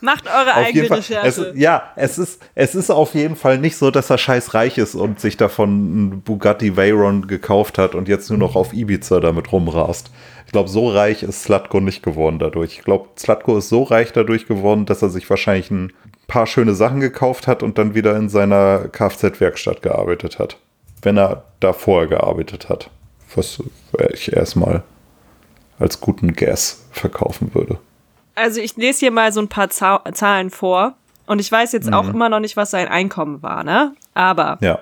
Macht eure Auf eigene Fall. Es, Recherche. ja, es ist, es ist auf jeden Fall nicht so, dass er scheiß reich ist und sich davon einen Bugatti Veyron gekauft hat und jetzt nur noch auf Ibiza damit rumrast. Ich glaube, so reich ist Slatko nicht geworden dadurch. Ich glaube, Slatko ist so reich dadurch geworden, dass er sich wahrscheinlich ein paar schöne Sachen gekauft hat und dann wieder in seiner Kfz-Werkstatt gearbeitet hat. Wenn er da vorher gearbeitet hat. Was ich erstmal als guten Gas verkaufen würde. Also ich lese hier mal so ein paar Zahlen vor. Und ich weiß jetzt auch immer noch nicht, was sein Einkommen war, ne? Aber Ja.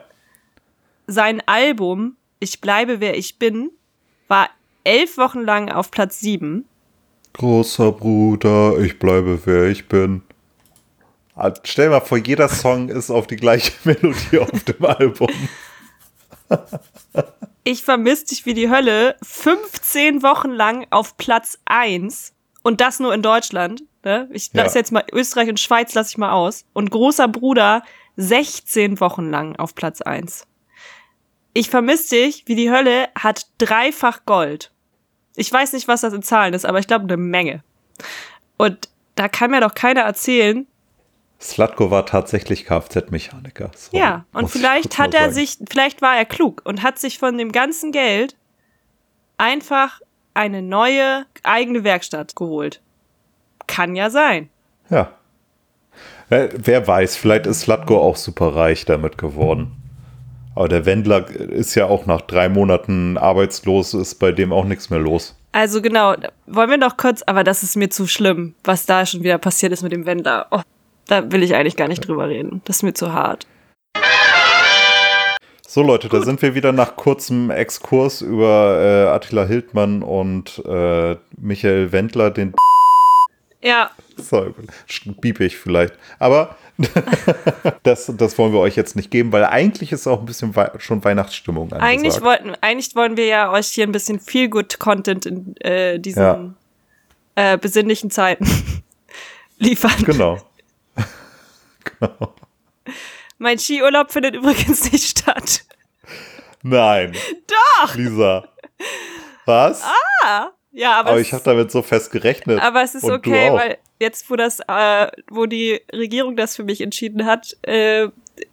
sein Album Ich bleibe wer ich bin war elf Wochen lang auf Platz sieben. Großer Bruder, ich bleibe wer ich bin. Ah, Stell dir mal vor, jeder Song ist auf die gleiche Melodie auf dem Album. Ich vermisst dich wie die Hölle 15 Wochen lang auf Platz eins und das nur in Deutschland. Ne? Ich Ja. lasse jetzt mal Österreich und Schweiz lasse ich mal aus. Und großer Bruder 16 Wochen lang auf Platz eins. Ich vermiss dich wie die Hölle hat dreifach Gold. Ich weiß nicht, was das in Zahlen ist, aber ich glaube eine Menge. Und da kann mir doch keiner erzählen, Slatko war tatsächlich Kfz-Mechaniker. Sorry, Ja, und vielleicht hat er sagen. sich, vielleicht war er klug und hat sich von dem ganzen Geld einfach eine neue eigene Werkstatt geholt. Kann ja sein. Ja. Wer, wer weiß, vielleicht ist Slatko auch super reich damit geworden. Aber der Wendler ist ja auch nach drei Monaten arbeitslos, ist bei dem auch nichts mehr los. Also genau, wollen wir noch kurz, aber das ist mir zu schlimm, was da schon wieder passiert ist mit dem Wendler. Oh, da will ich eigentlich gar nicht drüber reden. Das ist mir zu hart. So Leute, da sind wir wieder nach kurzem Exkurs über äh, Attila Hildmann und äh, Michael Wendler, den Ja, so, bieb ich vielleicht. Aber das, das wollen wir euch jetzt nicht geben, weil eigentlich ist auch ein bisschen wei schon Weihnachtsstimmung angesagt. eigentlich wollten, eigentlich wollen wir ja euch hier ein bisschen viel good Content in äh, diesen Ja. äh, besinnlichen Zeiten liefern. Genau. Mein Skiurlaub findet übrigens nicht statt. Nein. Doch! Lisa. Was? Ja, aber, aber ich habe damit so fest gerechnet. Aber es ist Und okay, weil jetzt, wo das, äh, wo die Regierung das für mich entschieden hat, äh,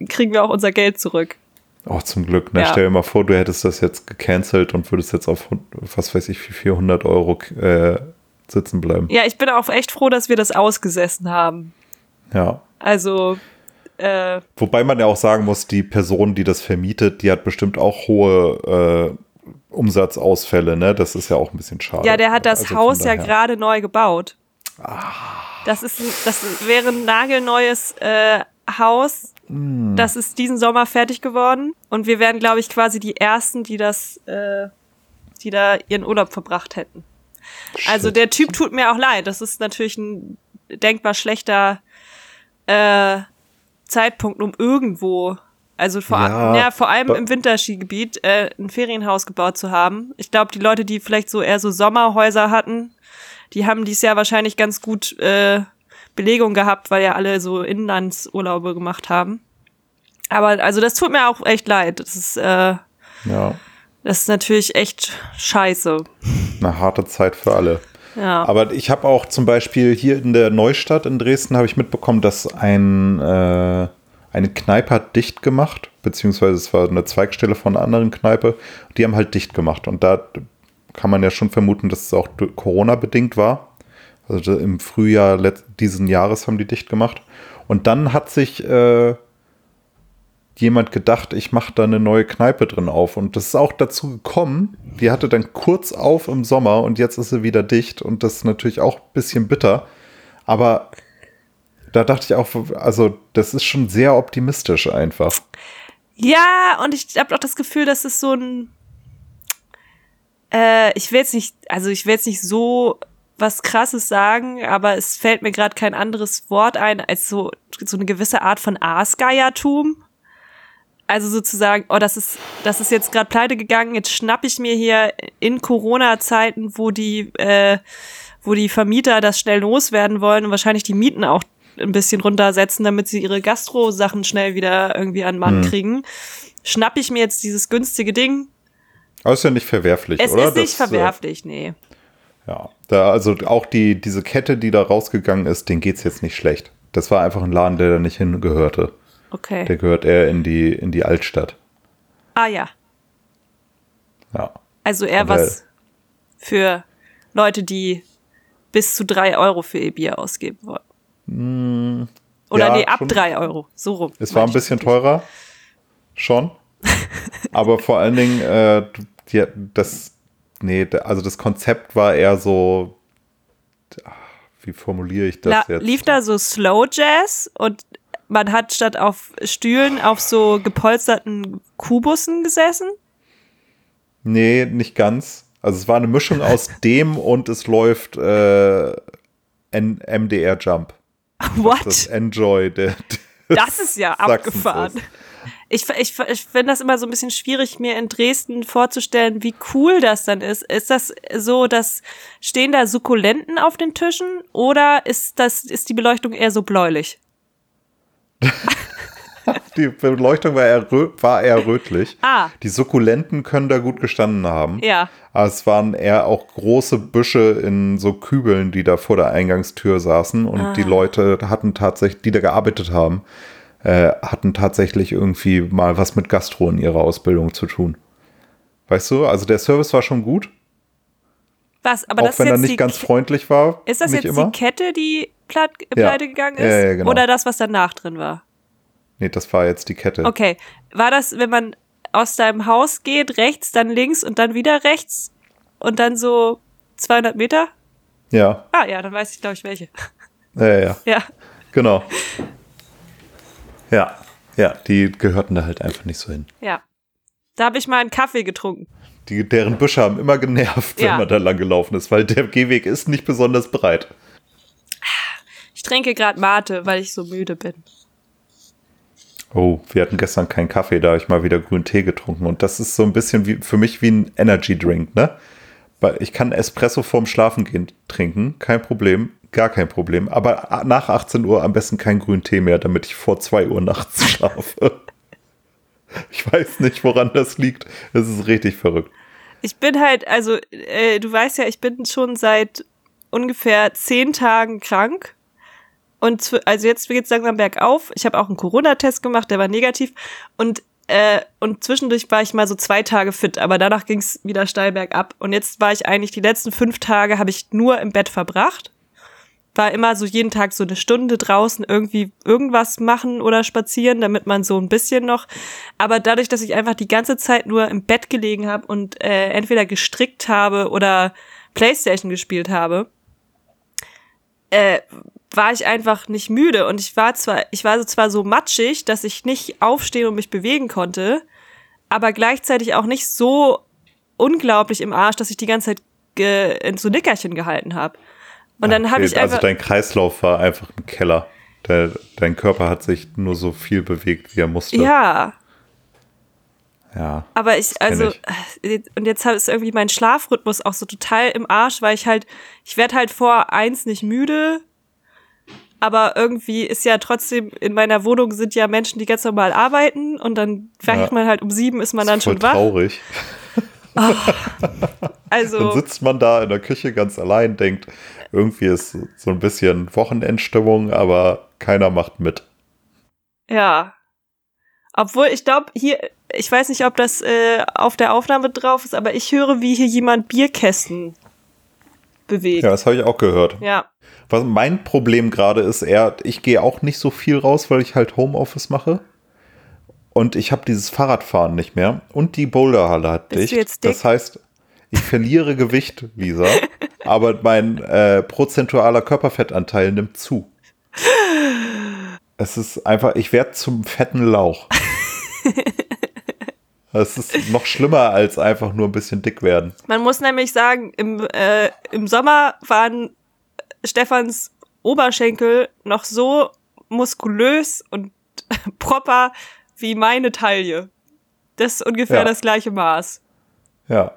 kriegen wir auch unser Geld zurück. Oh, zum Glück. Ne? Ja. Stell dir mal vor, du hättest das jetzt gecancelt und würdest jetzt auf, was weiß ich, für 400 Euro äh, sitzen bleiben. Ja, ich bin auch echt froh, dass wir das ausgesessen haben. Ja. Also, äh, Wobei man ja auch sagen muss, die Person, die das vermietet, die hat bestimmt auch hohe äh, Umsatzausfälle, ne? Das ist ja auch ein bisschen schade. ja, der hat das Also Haus ja gerade neu gebaut. Ah. Das ist, das wäre ein nagelneues äh, Haus. Hm. Das ist diesen Sommer fertig geworden. Und wir wären, glaube ich, quasi die Ersten, die das, äh, die da ihren Urlaub verbracht hätten. Also Shit. der Typ tut mir auch leid. Das ist natürlich ein denkbar schlechter äh, Zeitpunkt, um irgendwo, also vor, Ja, ja, vor allem im Winterskigebiet, äh, ein Ferienhaus gebaut zu haben. Ich glaube, die Leute, die vielleicht so eher so Sommerhäuser hatten, die haben dieses Jahr wahrscheinlich ganz gut äh, Belegung gehabt, weil ja alle so Inlandsurlaube gemacht haben. Aber also das tut mir auch echt leid. Das ist, äh, Ja. Das ist natürlich echt scheiße. Eine harte Zeit für alle. Aber ich habe auch zum Beispiel hier in der Neustadt in Dresden habe ich mitbekommen, dass ein äh, eine Kneipe hat dicht gemacht, beziehungsweise es war eine Zweigstelle von einer anderen Kneipe. Die haben halt dicht gemacht und da kann man ja schon vermuten, dass es auch Corona bedingt war. Also im Frühjahr diesen Jahres haben die dicht gemacht. Und dann hat sich äh, jemand gedacht, ich mache da eine neue Kneipe drin auf. Und das ist auch dazu gekommen. Die hatte dann kurz auf im Sommer und jetzt ist sie wieder dicht. Und das ist natürlich auch ein bisschen bitter. Aber da dachte ich auch, also das ist schon sehr optimistisch einfach. Ja, und ich habe auch das Gefühl, dass es so ein, äh, ich will jetzt nicht, also ich will jetzt nicht so was Krasses sagen, aber es fällt mir gerade kein anderes Wort ein als so so eine gewisse Art von Aasgeiertum. Also sozusagen, oh, das ist, das ist jetzt gerade pleite gegangen, jetzt schnapp ich mir hier in Corona-Zeiten, wo die, äh, wo die Vermieter das schnell loswerden wollen und wahrscheinlich die Mieten auch ein bisschen runtersetzen, damit sie ihre Gastro-Sachen schnell wieder irgendwie an Mann hm. kriegen. Schnapp ich mir jetzt dieses günstige Ding. Aber ist ja nicht verwerflich, es oder? Es ist nicht das, äh, verwerflich, nee. Ja, da, also auch die, diese Kette, die da rausgegangen ist, denen geht's jetzt nicht schlecht. Das war einfach ein Laden, der da nicht hingehörte. Okay. Der gehört eher in die, in die Altstadt. Ah ja. Ja. Also eher was für Leute, die bis zu drei Euro für ihr Bier ausgeben wollen. Mm, Oder ja, nee, ab schon. drei Euro. So rum. Es war ein bisschen teurer. Schon. Aber vor allen Dingen, äh, die, das, nee, also das Konzept war eher so, wie formuliere ich das La, jetzt? Lief da so Slow Jazz und man hat statt auf Stühlen auf so gepolsterten Kubussen gesessen? Nee, nicht ganz. Also es war eine Mischung aus dem und es läuft äh, MDR Jump. What? Das Enjoy. Der, das ist ja abgefahren. Ist. Ich, ich, ich finde das immer so ein bisschen schwierig, mir in Dresden vorzustellen, wie cool das dann ist. Ist das so, dass stehen da Sukkulenten auf den Tischen oder ist das, ist die Beleuchtung eher so bläulich? die Beleuchtung war eher, war eher rötlich. Ah. Die Sukkulenten können da gut gestanden haben. Ja. Aber es waren eher auch große Büsche in so Kübeln, die da vor der Eingangstür saßen. Und ah. die Leute hatten tatsächlich, die da gearbeitet haben, äh, hatten tatsächlich irgendwie mal was mit Gastro in ihrer Ausbildung zu tun. Weißt du, also der Service war schon gut. Was, aber auch das wenn ist er nicht ganz freundlich war. Ist das jetzt immer. die Kette, die pleite ja. gegangen ist? Ja, ja, genau. Oder das, was danach drin war? Nee, das war jetzt die Kette. Okay. War das, wenn man aus deinem Haus geht, rechts, dann links und dann wieder rechts und dann so 200 Meter? Ja. Ah, ja, dann weiß ich, glaube ich, welche. Ja, ja. Ja. Genau. Ja. Ja, die gehörten da halt einfach nicht so hin. Ja. Da habe ich mal einen Kaffee getrunken. Die, deren Büsche haben immer genervt, wenn Ja. man da lang gelaufen ist, weil der Gehweg ist nicht besonders breit. Ich trinke gerade Mate, weil ich so müde bin. Oh, wir hatten gestern keinen Kaffee, da habe ich mal wieder grünen Tee getrunken. Und das ist so ein bisschen wie, für mich wie ein Energy Drink, ne? Weil ich kann Espresso vorm Schlafengehen trinken, kein Problem, gar kein Problem. Aber nach 18 Uhr am besten kein grünen Tee mehr, damit ich vor 2 Uhr nachts schlafe. Ich weiß nicht, woran das liegt. Es ist richtig verrückt. Ich bin halt, also, äh, du weißt ja, ich bin schon seit ungefähr zehn Tagen krank. Und zu, also jetzt geht's langsam bergauf. Ich habe auch einen Corona-Test gemacht, der war negativ. Und äh, und zwischendurch war ich mal so zwei Tage fit, aber danach ging's wieder steil bergab. Und jetzt war ich eigentlich die letzten fünf Tage habe ich nur im Bett verbracht. War immer so jeden Tag so eine Stunde draußen irgendwie irgendwas machen oder spazieren, damit man so ein bisschen noch. Aber dadurch, dass ich einfach die ganze Zeit nur im Bett gelegen habe und äh, entweder gestrickt habe oder Playstation gespielt habe, äh, war ich einfach nicht müde und ich war zwar, ich war zwar so matschig, dass ich nicht aufstehen und mich bewegen konnte, aber gleichzeitig auch nicht so unglaublich im Arsch, dass ich die ganze Zeit in so Nickerchen gehalten habe. Und dann habe ich einfach also dein Kreislauf war einfach im Keller. Der, dein Körper hat sich nur so viel bewegt, wie er musste. ja, Ja. aber ich also äh, und jetzt ist irgendwie mein Schlafrhythmus auch so total im Arsch, weil ich halt ich werde halt vor eins nicht müde, aber irgendwie ist ja trotzdem in meiner Wohnung sind ja Menschen, die ganz normal arbeiten und dann wacht Ja. man halt um sieben ist man dann ist voll schon wach. traurig. Also, Dann sitzt man da in der Küche ganz allein, denkt, irgendwie ist so ein bisschen Wochenendstimmung, aber keiner macht mit. ja. Obwohl, ich glaube, hier, ich weiß nicht, ob das äh, auf der Aufnahme drauf ist, aber ich höre, wie hier jemand Bierkästen bewegt. Ja, das habe ich auch gehört. Ja. Was mein Problem gerade ist eher, ich gehe auch nicht so viel raus, weil ich halt Homeoffice mache. Und ich habe dieses Fahrradfahren nicht mehr. Und die Boulderhalle hat Bist du dicht. jetzt dick? Das heißt, ich verliere Gewicht, Lisa. aber mein äh, prozentualer Körperfettanteil nimmt zu. Es ist einfach, ich werde zum fetten Lauch. Es ist noch schlimmer als einfach nur ein bisschen dick werden. Man muss nämlich sagen, im, äh, im Sommer waren Stefans Oberschenkel noch so muskulös und proper wie meine Taille. Das ist ungefähr Ja. das gleiche Maß. Ja.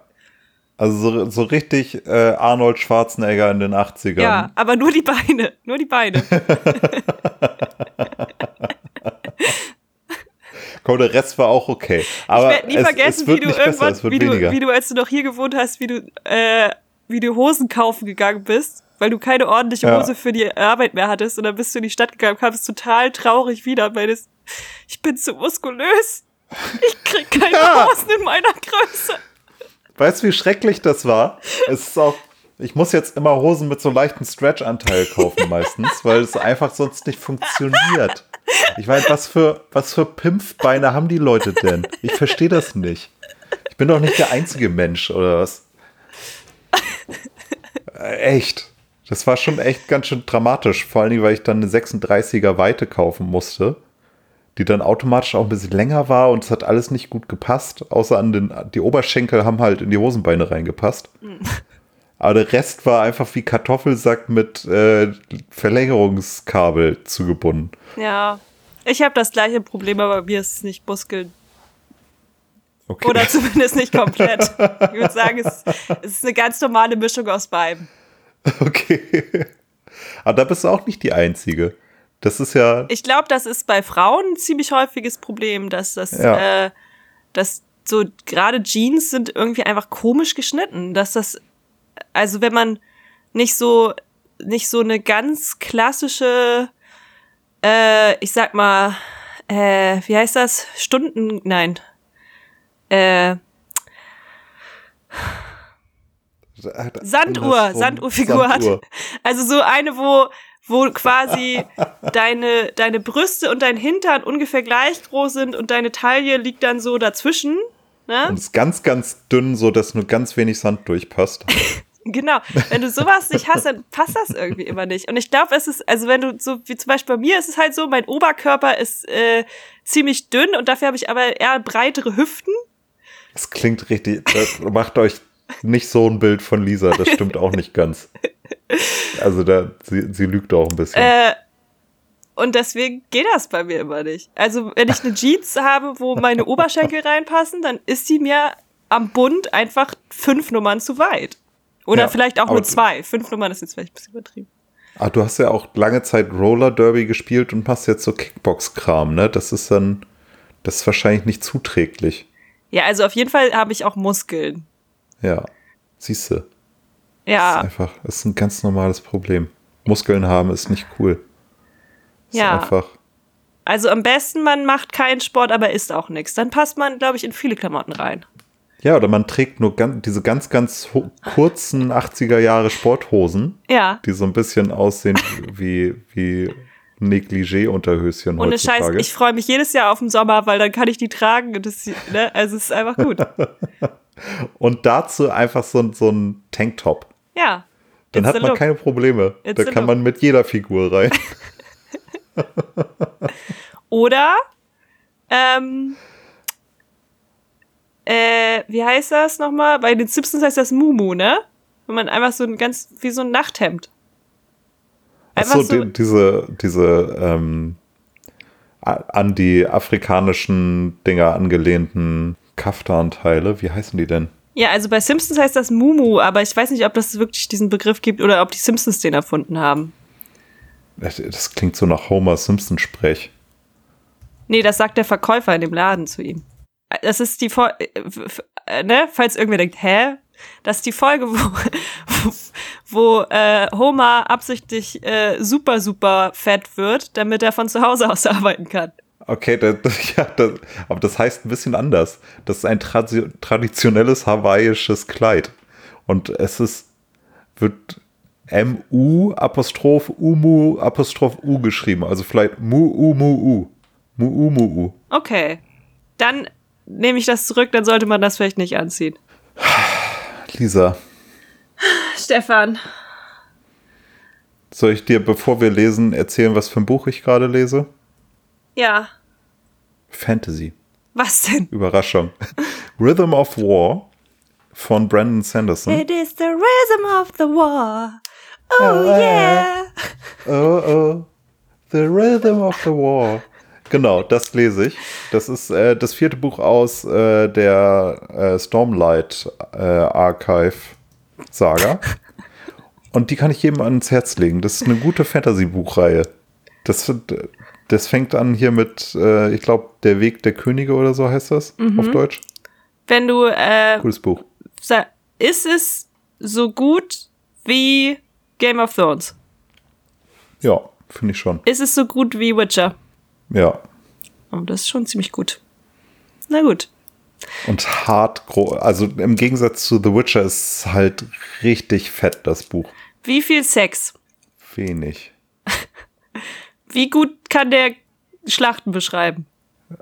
Also so, so richtig äh, Arnold Schwarzenegger in den 80ern. Ja, aber nur die Beine. Nur die Beine. Komm, der Rest war auch okay. Aber ich werde nie es, vergessen, es wie du besser, irgendwann, wie du, wie du, als du noch hier gewohnt hast, wie du, äh, wie du Hosen kaufen gegangen bist, weil du keine ordentliche Ja. Hose für die Arbeit mehr hattest und dann bist du in die Stadt gegangen, kamst total traurig wieder und meintest, ich bin zu muskulös. Ich krieg keine Ja. Hosen in meiner Größe. Weißt du, wie schrecklich das war? Es ist auch. Ich muss jetzt immer Hosen mit so leichten Stretch-Anteil kaufen meistens, weil es einfach sonst nicht funktioniert. Ich meine, was für, was für Pimpfbeine haben die Leute denn? Ich verstehe das nicht. Ich bin doch nicht der einzige Mensch, oder was? Äh, echt. Das war schon echt ganz schön dramatisch. Vor allen Dingen, weil ich dann eine 36er Weite kaufen musste, die dann automatisch auch ein bisschen länger war und es hat alles nicht gut gepasst. Außer an den, die Oberschenkel haben halt in die Hosenbeine reingepasst. Aber der Rest war einfach wie Kartoffelsack mit äh, Verlängerungskabel zugebunden. Ja. Ich habe das gleiche Problem, aber mir ist es nicht Muskeln. Okay. Oder zumindest nicht komplett. Ich würde sagen, es, es ist eine ganz normale Mischung aus beiden. okay. Aber da bist du auch nicht die Einzige. Das ist ja. Ich glaube, das ist bei Frauen ein ziemlich häufiges Problem, dass das, Ja. äh, dass so gerade Jeans sind irgendwie einfach komisch geschnitten, dass das, also wenn man nicht so, nicht so eine ganz klassische, äh, ich sag mal, äh, wie heißt das? Stunden, nein, äh, Sanduhr. Sanduhrfigur hat. Also so eine, wo, wo quasi deine, deine Brüste und dein Hintern ungefähr gleich groß sind und deine Taille liegt dann so dazwischen. Ne? Und ist ganz, ganz dünn, so dass nur ganz wenig Sand durchpasst. Genau. Wenn du sowas nicht hast, dann passt das irgendwie immer nicht. Und ich glaube, es ist, also wenn du so, wie zum Beispiel bei mir ist es halt so, mein Oberkörper ist äh, ziemlich dünn und dafür habe ich aber eher breitere Hüften. Das klingt richtig. Das macht euch nicht so ein Bild von Lisa. Das stimmt auch nicht ganz. Also da, sie, sie lügt auch ein bisschen. Äh, und deswegen geht das bei mir immer nicht. Also, wenn ich eine Jeans habe, wo meine Oberschenkel reinpassen, dann ist die mir am Bund einfach fünf Nummern zu weit. Oder Ja, vielleicht auch nur zwei. Fünf Nummern ist jetzt vielleicht ein bisschen übertrieben. Ah, du hast ja auch lange Zeit Roller Derby gespielt und machst jetzt so Kickbox-Kram, ne? Das ist dann, das ist wahrscheinlich nicht zuträglich. Ja, also auf jeden Fall habe ich auch Muskeln. Ja, siehst du. Ja, Ist einfach, das ist ein ganz normales Problem. Muskeln haben ist nicht cool. Ist Ja. einfach. also am besten man macht keinen Sport, aber isst auch nichts. Dann passt man, glaube ich, in viele Klamotten rein. Ja, oder man trägt nur ganz, diese ganz, ganz kurzen 80er Jahre Sporthosen, Ja. die so ein bisschen aussehen wie, wie Negligé-Unterhöschen Ohne Scheiß, heutzutage. ich freue mich jedes Jahr auf den Sommer, weil dann kann ich die tragen. Und das, ne? Also es ist einfach gut. Und dazu einfach so, ein- so ein Tanktop. Ja. Dann hat man look. keine Probleme. It's da kann look. man mit jeder Figur rein. Oder, ähm, äh, wie heißt das nochmal? Bei den Simpsons heißt das Mumu, ne? Wenn man einfach so ein ganz, wie so ein Nachthemd. Einfach Achso, so, die, diese, diese ähm, an die afrikanischen Dinger angelehnten Kaftanteile, wie heißen die denn? ja, also bei Simpsons heißt das Mumu, aber ich weiß nicht, ob das wirklich diesen Begriff gibt oder ob die Simpsons den erfunden haben. Das, das klingt so nach Homer Simpson-Sprech. Nee, das sagt der Verkäufer in dem Laden zu ihm. Das ist die Vor äh, ne, falls irgendwer denkt, hä? Das ist die Folge, wo, wo äh, Homer absichtlich äh, super, super fett wird, damit er von zu Hause aus arbeiten kann. Okay, das, ja, das, aber das heißt ein bisschen anders. Das ist ein tradi traditionelles hawaiisches Kleid. Und es ist, wird M-U Apostroph U-Mu Apostroph U geschrieben. Also vielleicht Mu-U-Mu-U. Mu-U-Mu-U. Okay. Dann nehme ich das zurück, dann sollte man das vielleicht nicht anziehen. Lisa, Stefan. soll ich dir, bevor wir lesen, erzählen, was für ein Buch ich gerade lese? Ja. Fantasy. Was denn? Überraschung. Rhythm of War von Brandon Sanderson. It is the rhythm of the war. Oh yeah. Oh, oh, The Rhythm of the War. Genau, das lese ich. Das ist äh, das vierte Buch aus äh, der äh, Stormlight äh, Archive Saga. Und die kann ich jedem ans Herz legen. Das ist eine gute Fantasy-Buchreihe. Das, das fängt an hier mit, äh, ich glaube, Der Weg der Könige oder so heißt das auf Deutsch. Wenn du, äh, Gutes Buch. ist es so gut wie Game of Thrones? Ja, finde ich schon. Ist es so gut wie Witcher? Ja. Oh, das ist schon ziemlich gut. Na gut. Und hart, also im Gegensatz zu The Witcher ist halt richtig fett, das Buch. Wie viel Sex? Wenig. Wie gut kann der Schlachten beschreiben?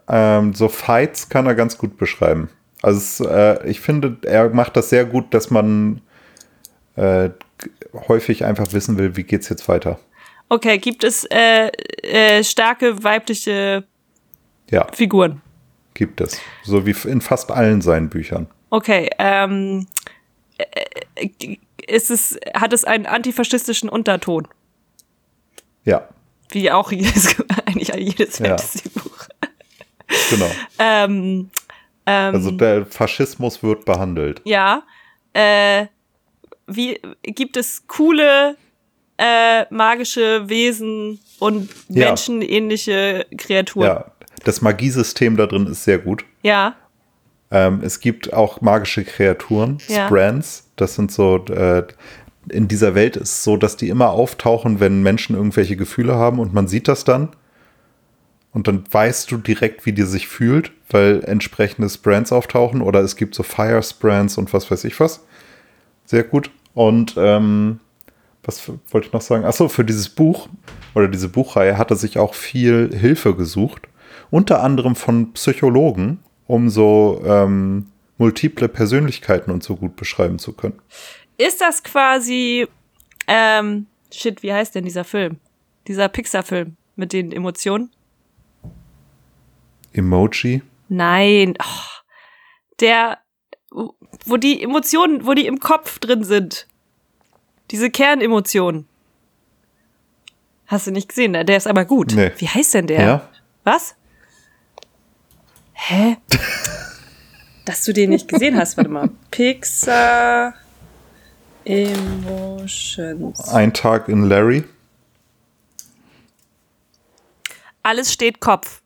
Ähm, so Fights kann er ganz gut beschreiben. Also äh, ich finde, er macht das sehr gut, dass man äh, häufig einfach wissen will, wie geht's jetzt weiter. Okay, gibt es äh, äh, starke weibliche Ja, Figuren? gibt es. So wie in fast allen seinen Büchern. Okay, ähm, äh, äh, ist es, hat es einen antifaschistischen Unterton? Ja, Wie auch jedes, eigentlich jedes Ja. Fantasy-Buch. genau. Ähm, ähm, Also der Faschismus wird behandelt. ja. Äh, wie gibt es coole äh, magische Wesen und Ja. menschenähnliche Kreaturen? Ja, das Magiesystem da drin ist sehr gut. Ja. Ähm, es gibt auch magische Kreaturen, Ja. Sprans. Das sind so, äh, in dieser Welt ist es so, dass die immer auftauchen, wenn Menschen irgendwelche Gefühle haben und man sieht das dann. Und dann weißt du direkt, wie die sich fühlt, weil entsprechende Sprands auftauchen oder es gibt so Fire Sprands und was weiß ich was. Sehr gut. Und ähm, was wollte ich noch sagen? Achso, für dieses Buch oder diese Buchreihe hat er sich auch viel Hilfe gesucht. Unter anderem von Psychologen, um so ähm, multiple Persönlichkeiten und so gut beschreiben zu können. Ist das quasi, ähm, shit, wie heißt denn dieser Film? Dieser Pixar-Film mit den Emotionen? Emoji. Nein, oh, der, wo die Emotionen, wo die im Kopf drin sind. Diese Kernemotionen. Hast du nicht gesehen? ne? Der ist aber gut. Nee. Wie heißt denn der? Ja. Was? Hä? Dass du den nicht gesehen hast, warte mal. Pixar Emotions. Ein Tag in Larry. Alles steht Kopf.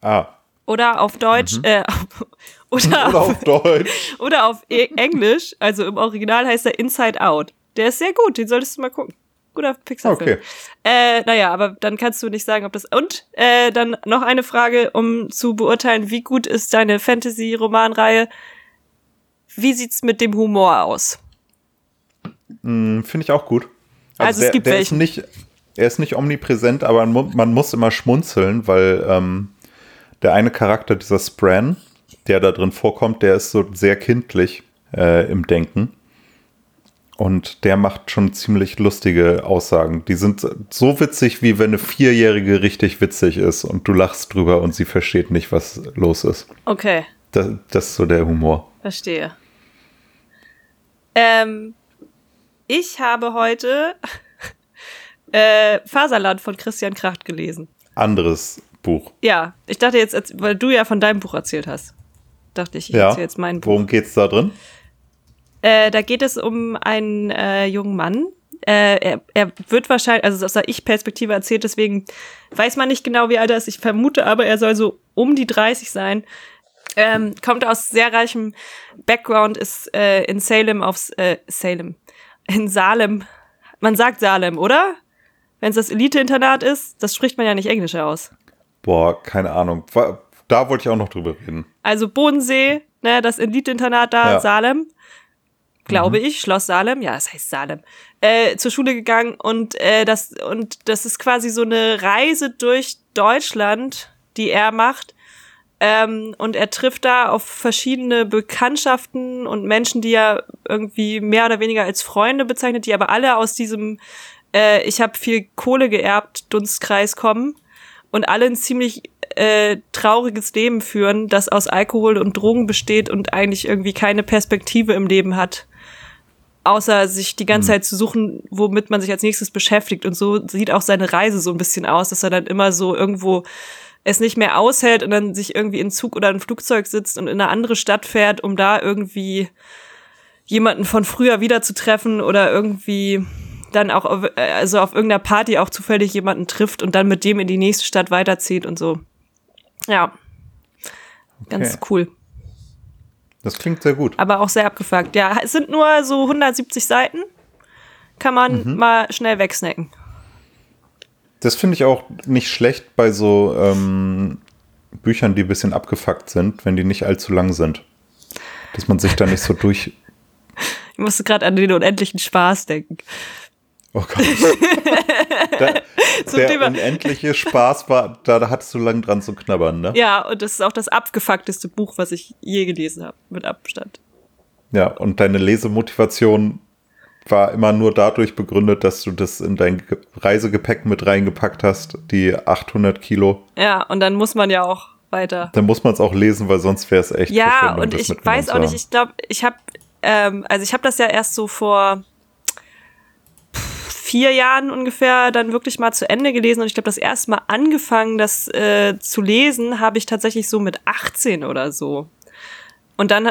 Ah. Oder auf Deutsch, äh, oder, Mhm. Oder auf, auf Deutsch. oder auf E- Englisch, also im Original heißt er Inside Out. Der ist sehr gut, den solltest du mal gucken. Guter Pixar-Film. Okay. Äh, naja, aber dann kannst du nicht sagen, ob das. Und äh, dann noch eine Frage, um zu beurteilen, wie gut ist deine Fantasy-Romanreihe? Wie sieht's mit dem Humor aus? Hm, Finde ich auch gut. Also es der, gibt der welchen. Ist nicht, er ist nicht omnipräsent, aber man muss immer schmunzeln, weil ähm, der eine Charakter, dieser Spran, der da drin vorkommt, der ist so sehr kindlich äh, im Denken. Und der macht schon ziemlich lustige Aussagen. Die sind so witzig, wie wenn eine Vierjährige richtig witzig ist und du lachst drüber und sie versteht nicht, was los ist. Okay, Das, das ist so der Humor. verstehe. Ähm, ich habe heute äh, Faserland von Christian Kracht gelesen. Anderes Buch. Ja, ich dachte jetzt, weil du ja von deinem Buch erzählt hast, dachte ich, ich Ja. erzähle jetzt mein Buch. Worum geht's da drin? Äh, da geht es um einen äh, jungen Mann. Äh, er, er wird wahrscheinlich, also aus der Ich-Perspektive erzählt, deswegen weiß man nicht genau, wie alt er ist. Ich vermute aber, er soll so um die 30 sein. Ähm, kommt aus sehr reichem Background, ist äh, in Salem aufs äh, Salem. In Salem. Man sagt Salem, oder? Wenn es das Elite-Internat ist, das spricht man ja nicht Englisch aus. Boah, keine Ahnung. Da wollte ich auch noch drüber reden. Also Bodensee, ne, das Elite-Internat da, Ja. Salem. Glaube ich, Schloss Salem, ja, es heißt Salem, äh, zur Schule gegangen und äh, das und das ist quasi so eine Reise durch Deutschland, die er macht. Ähm, und er trifft da auf verschiedene Bekanntschaften und Menschen, die er irgendwie mehr oder weniger als Freunde bezeichnet, die aber alle aus diesem äh, ich habe viel Kohle geerbt Dunstkreis kommen und alle ein ziemlich äh, trauriges Leben führen, das aus Alkohol und Drogen besteht und eigentlich irgendwie keine Perspektive im Leben hat. Außer sich die ganze Zeit zu suchen, womit man sich als nächstes beschäftigt. Und so sieht auch seine Reise so ein bisschen aus, dass er dann immer so irgendwo es nicht mehr aushält und dann sich irgendwie in Zug oder ein Flugzeug sitzt und in eine andere Stadt fährt, um da irgendwie jemanden von früher wiederzutreffen oder irgendwie dann auch auf, also auf irgendeiner Party auch zufällig jemanden trifft und dann mit dem in die nächste Stadt weiterzieht und so. Ja. Ganz Okay. cool. Das klingt sehr gut. Aber auch sehr abgefuckt. Ja, es sind nur so 170 Seiten. Kann man mal schnell wegsnacken. Das finde ich auch nicht schlecht bei so ähm, Büchern, die ein bisschen abgefuckt sind, wenn die nicht allzu lang sind. Dass man sich da nicht so durch. Ich musste gerade an den unendlichen Spaß denken. Oh Gott. Der Thema- unendliche Spaß war, da, da hattest du lang dran zu knabbern, ne? Ja, und das ist auch das abgefuckteste Buch, was ich je gelesen habe, mit Abstand. Ja, und deine Lesemotivation war immer nur dadurch begründet, dass du das in dein Ge- Reisegepäck mit reingepackt hast, die 800 Kilo. Ja, und dann muss man ja auch weiter. Dann muss man es auch lesen, weil sonst wäre es echt Ja, und ich weiß auch nicht, ich glaube, ich habe, ähm, also ich habe das ja erst so vor vier Jahren ungefähr dann wirklich mal zu Ende gelesen und ich glaube, das erste Mal angefangen, das äh, zu lesen, habe ich tatsächlich so mit 18 oder so. Und dann,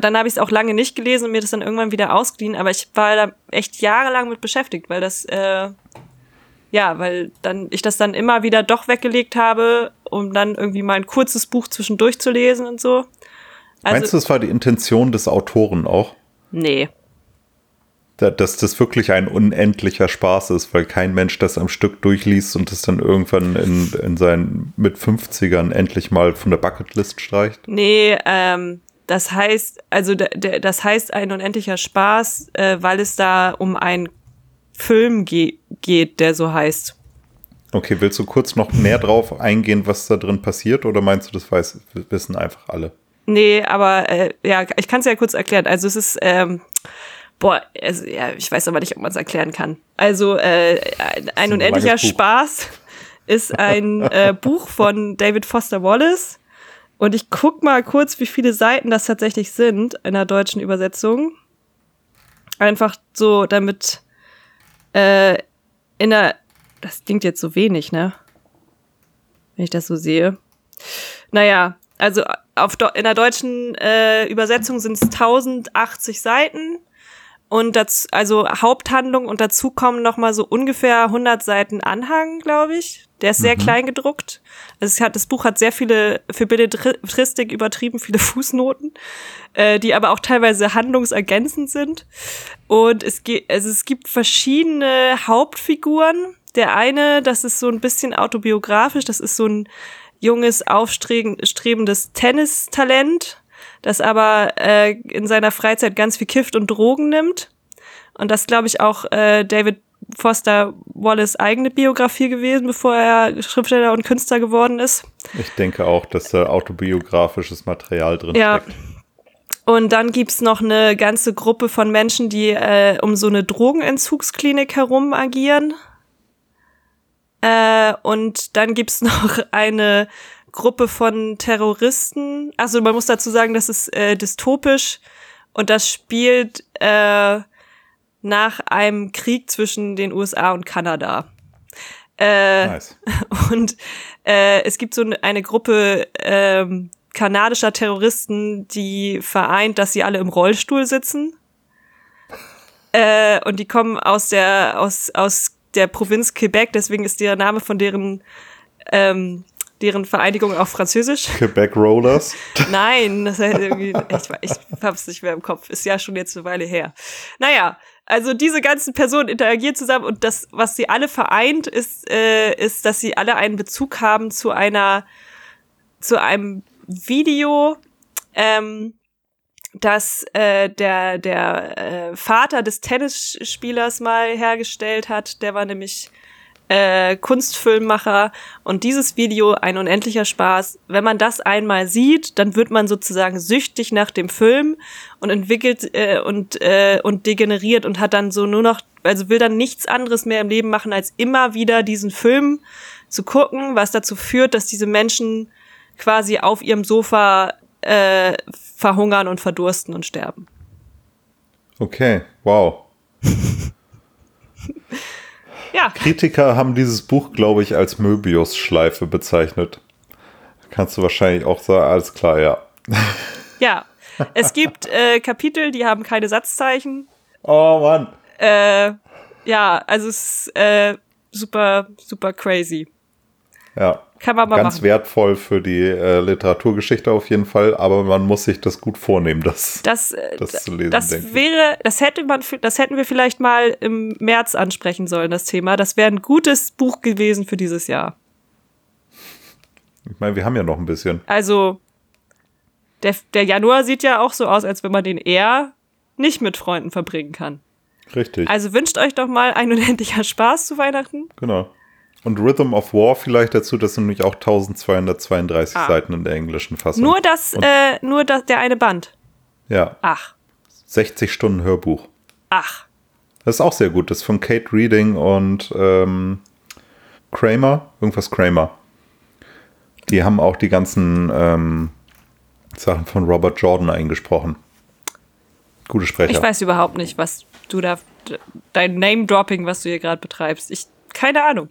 dann habe ich es auch lange nicht gelesen und mir das dann irgendwann wieder ausgeliehen, aber ich war da echt jahrelang mit beschäftigt, weil das, äh, ja, weil dann ich das dann immer wieder doch weggelegt habe, um dann irgendwie mal ein kurzes Buch zwischendurch zu lesen und so. Also, Meinst du, es war die Intention des Autoren auch? Nee. Da- Dass das wirklich ein unendlicher Spaß ist, weil kein Mensch das am Stück durchliest und es dann irgendwann in, in seinen mit 50ern endlich mal von der Bucketlist streicht? Nee, ähm, das heißt, also das heißt ein unendlicher Spaß, äh, weil es da um einen Film ge geht, der so heißt. Okay, willst du kurz noch näher drauf eingehen, was da drin passiert, oder meinst du, das weiß, wissen einfach alle? Nee, aber äh, ja, ich kann es ja kurz erklären. Also es ist, ähm, boah, also, ja, ich weiß aber nicht, ob man es erklären kann. Also äh, ein, unendlicher. Spaß ist ein äh, Buch von David Foster Wallace. Und ich guck mal kurz, wie viele Seiten das tatsächlich sind in der deutschen Übersetzung. Einfach so, damit äh, in der, das klingt jetzt so wenig, ne? Wenn ich das so sehe. Naja, also auf, in der deutschen äh, Übersetzung sind es 1080 Seiten und dazu, also Haupthandlung und dazu kommen noch mal so ungefähr 100 Seiten Anhang, glaube ich. Der ist sehr klein gedruckt. Also es hat, das Buch hat sehr viele, für Belletristik übertrieben viele Fußnoten, äh, die aber auch teilweise handlungsergänzend sind. Und es, geht, also es gibt verschiedene Hauptfiguren. Der eine, das ist so ein bisschen autobiografisch, das ist so ein junges, aufstrebendes Tennistalent, das aber äh, in seiner Freizeit ganz viel kifft und Drogen nimmt. Und das, glaube ich, auch äh, David Foster Wallace eigene Biografie gewesen, bevor er Schriftsteller und Künstler geworden ist. Ich denke auch, dass da autobiografisches Material drin Ja. steckt. Und dann gibt's noch eine ganze Gruppe von Menschen, die äh, um so eine Drogenentzugsklinik herum agieren. Äh, und dann gibt's noch eine Gruppe von Terroristen. Also man muss dazu sagen, das ist äh, dystopisch und das spielt äh, nach einem Krieg zwischen den USA und Kanada. Äh, Nice. und äh, es gibt so eine- Gruppe ähm, kanadischer Terroristen, die vereint, dass sie alle im Rollstuhl sitzen. Äh, und die kommen aus der, aus, aus der Provinz Quebec, deswegen ist der Name von deren ähm, deren Vereinigung auf Französisch. Quebec Rollers. Nein, das heißt irgendwie, ich, ich hab's nicht mehr im Kopf. Ist ja schon jetzt eine Weile her. Naja, also diese ganzen Personen interagieren zusammen und das, was sie alle vereint, ist, äh, ist, dass sie alle einen Bezug haben zu einer, zu einem Video, ähm, das äh, der der äh, Vater des Tennisspielers mal hergestellt hat. Der war nämlich äh, Kunstfilmmacher und dieses Video ein unendlicher Spaß. Wenn man das einmal sieht, dann wird man sozusagen süchtig nach dem Film und entwickelt äh, und äh, und degeneriert und hat dann so nur noch also will dann nichts anderes mehr im Leben machen als immer wieder diesen Film zu gucken, was dazu führt, dass diese Menschen quasi auf ihrem Sofa äh, verhungern und verdursten und sterben. Okay, wow. ja. Kritiker haben dieses Buch, glaube ich, als Möbius-Schleife bezeichnet. Kannst du wahrscheinlich auch sagen, alles klar, ja. Ja, es gibt äh, Kapitel, die haben keine Satzzeichen. Oh Mann. Äh, ja, also es ist äh, super, super crazy. Ja. Kann man mal Ganz machen. wertvoll für die äh, Literaturgeschichte auf jeden Fall, aber man muss sich das gut vornehmen, das, Das, äh, das zu lesen, das wäre, das hätte man, das hätten wir vielleicht mal im März ansprechen sollen, das Thema. Das wäre ein gutes Buch gewesen für dieses Jahr. Ich meine, wir haben ja noch ein bisschen. Also, der, der Januar sieht ja auch so aus, als wenn man den eher nicht mit Freunden verbringen kann. Richtig, Also wünscht euch doch mal ein unendlicher Spaß zu Weihnachten. genau. Und Rhythm of War vielleicht dazu, das sind nämlich auch 1232 Ah. Seiten in der englischen Fassung. Nur das, Und- äh, nur das, der eine Band. Ja, Ach, 60 Stunden Hörbuch. ach. Das ist auch sehr gut. Das ist von Kate Reading und ähm, Kramer. Irgendwas Kramer. Die haben auch die ganzen ähm, Sachen von Robert Jordan eingesprochen. Gute Sprecher. Ich weiß überhaupt nicht, was du da, dein Name-Dropping, was du hier gerade betreibst. Ich, keine Ahnung.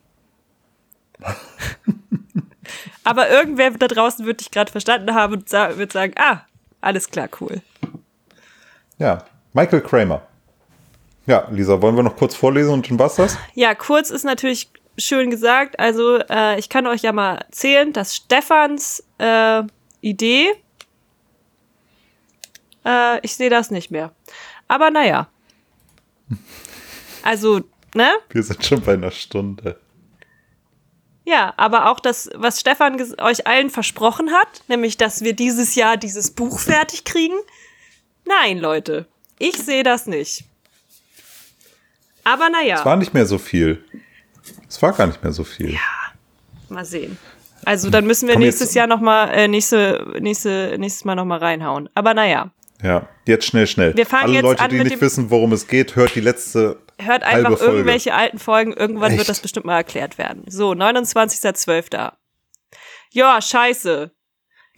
Aber irgendwer da draußen wird dich gerade verstanden haben und wird sagen, ah, alles klar, cool. Ja, Michael Kramer. Ja, Lisa, wollen wir noch kurz vorlesen und dann war's das? Ja, kurz ist natürlich schön gesagt. Also, äh, ich kann euch ja mal erzählen, dass Stefans äh, Idee, äh, ich sehe das nicht mehr. Aber naja. Also, ne? Wir sind schon bei einer Stunde. Ja, aber auch das, was Stefan euch allen versprochen hat, nämlich, dass wir dieses Jahr dieses Buch fertig kriegen. Nein, Leute, ich sehe das nicht. Aber Es naja, war nicht mehr so viel. Es war gar nicht mehr so viel. mal sehen. Also dann müssen wir Komm, nächstes jetzt- Jahr noch mal, äh, nächste, nächste, nächstes Mal noch mal reinhauen. Aber naja, Ja, jetzt schnell, schnell. Wir fangen Alle jetzt Leute, an die nicht wissen, worum es geht, hört die letzte hört einfach irgendwelche alten Folgen. Irgendwann Echt? wird das bestimmt mal erklärt werden. So, 29.12. Ja, scheiße.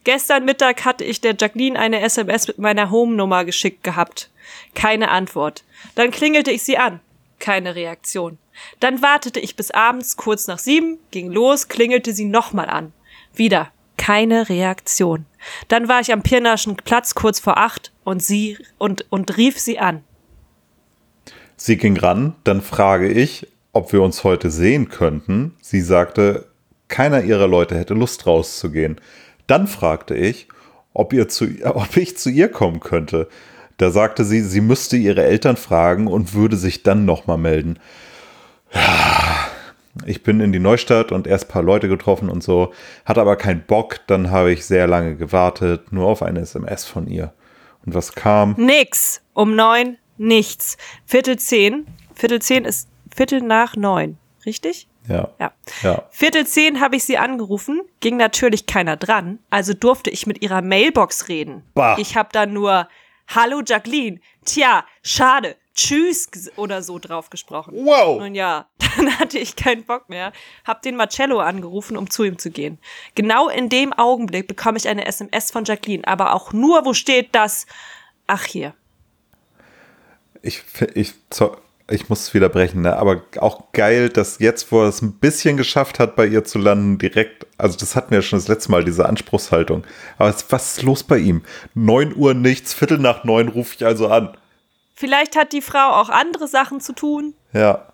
Gestern Mittag hatte ich der Jacqueline eine SMS mit meiner Home-Nummer geschickt gehabt. Keine Antwort. Dann klingelte ich sie an. Keine Reaktion. Dann wartete ich bis abends kurz nach sieben, ging los, klingelte sie nochmal an. Wieder. Keine Reaktion. Dann war ich am Pirnaschen Platz kurz vor acht und sie und, und rief sie an. Sie ging ran, dann frage ich, ob wir uns heute sehen könnten. Sie sagte, keiner ihrer Leute hätte Lust rauszugehen. Dann fragte ich, ob, ihr zu, ob ich zu ihr kommen könnte. Da sagte sie, sie müsste ihre Eltern fragen und würde sich dann nochmal melden. Ich bin in die Neustadt und erst ein paar Leute getroffen und so, hatte aber keinen Bock. Dann habe ich sehr lange gewartet, nur auf eine SMS von ihr. Und was kam? Nix. Um neun nichts. Viertel zehn. Viertel zehn ist Viertel nach neun. Richtig? Ja. Ja. Ja. Viertel zehn habe ich sie angerufen, ging natürlich keiner dran, also durfte ich mit ihrer Mailbox reden. Bah. Ich habe dann nur Hallo Jacqueline, tja, schade, tschüss oder so drauf gesprochen. Wow. Nun ja, dann hatte ich keinen Bock mehr, hab den Marcello angerufen, um zu ihm zu gehen. Genau in dem Augenblick bekomme ich eine SMS von Jacqueline, aber auch nur, wo steht das? Ach hier. Ich, ich, ich muss es wieder brechen, ne? aber auch geil, dass jetzt, wo er es ein bisschen geschafft hat, bei ihr zu landen, direkt, also das hatten wir ja schon das letzte Mal, diese Anspruchshaltung. Aber es- was ist los bei ihm? 9 Uhr nichts, Viertel nach neun rufe ich also an. Vielleicht hat die Frau auch andere Sachen zu tun. Ja.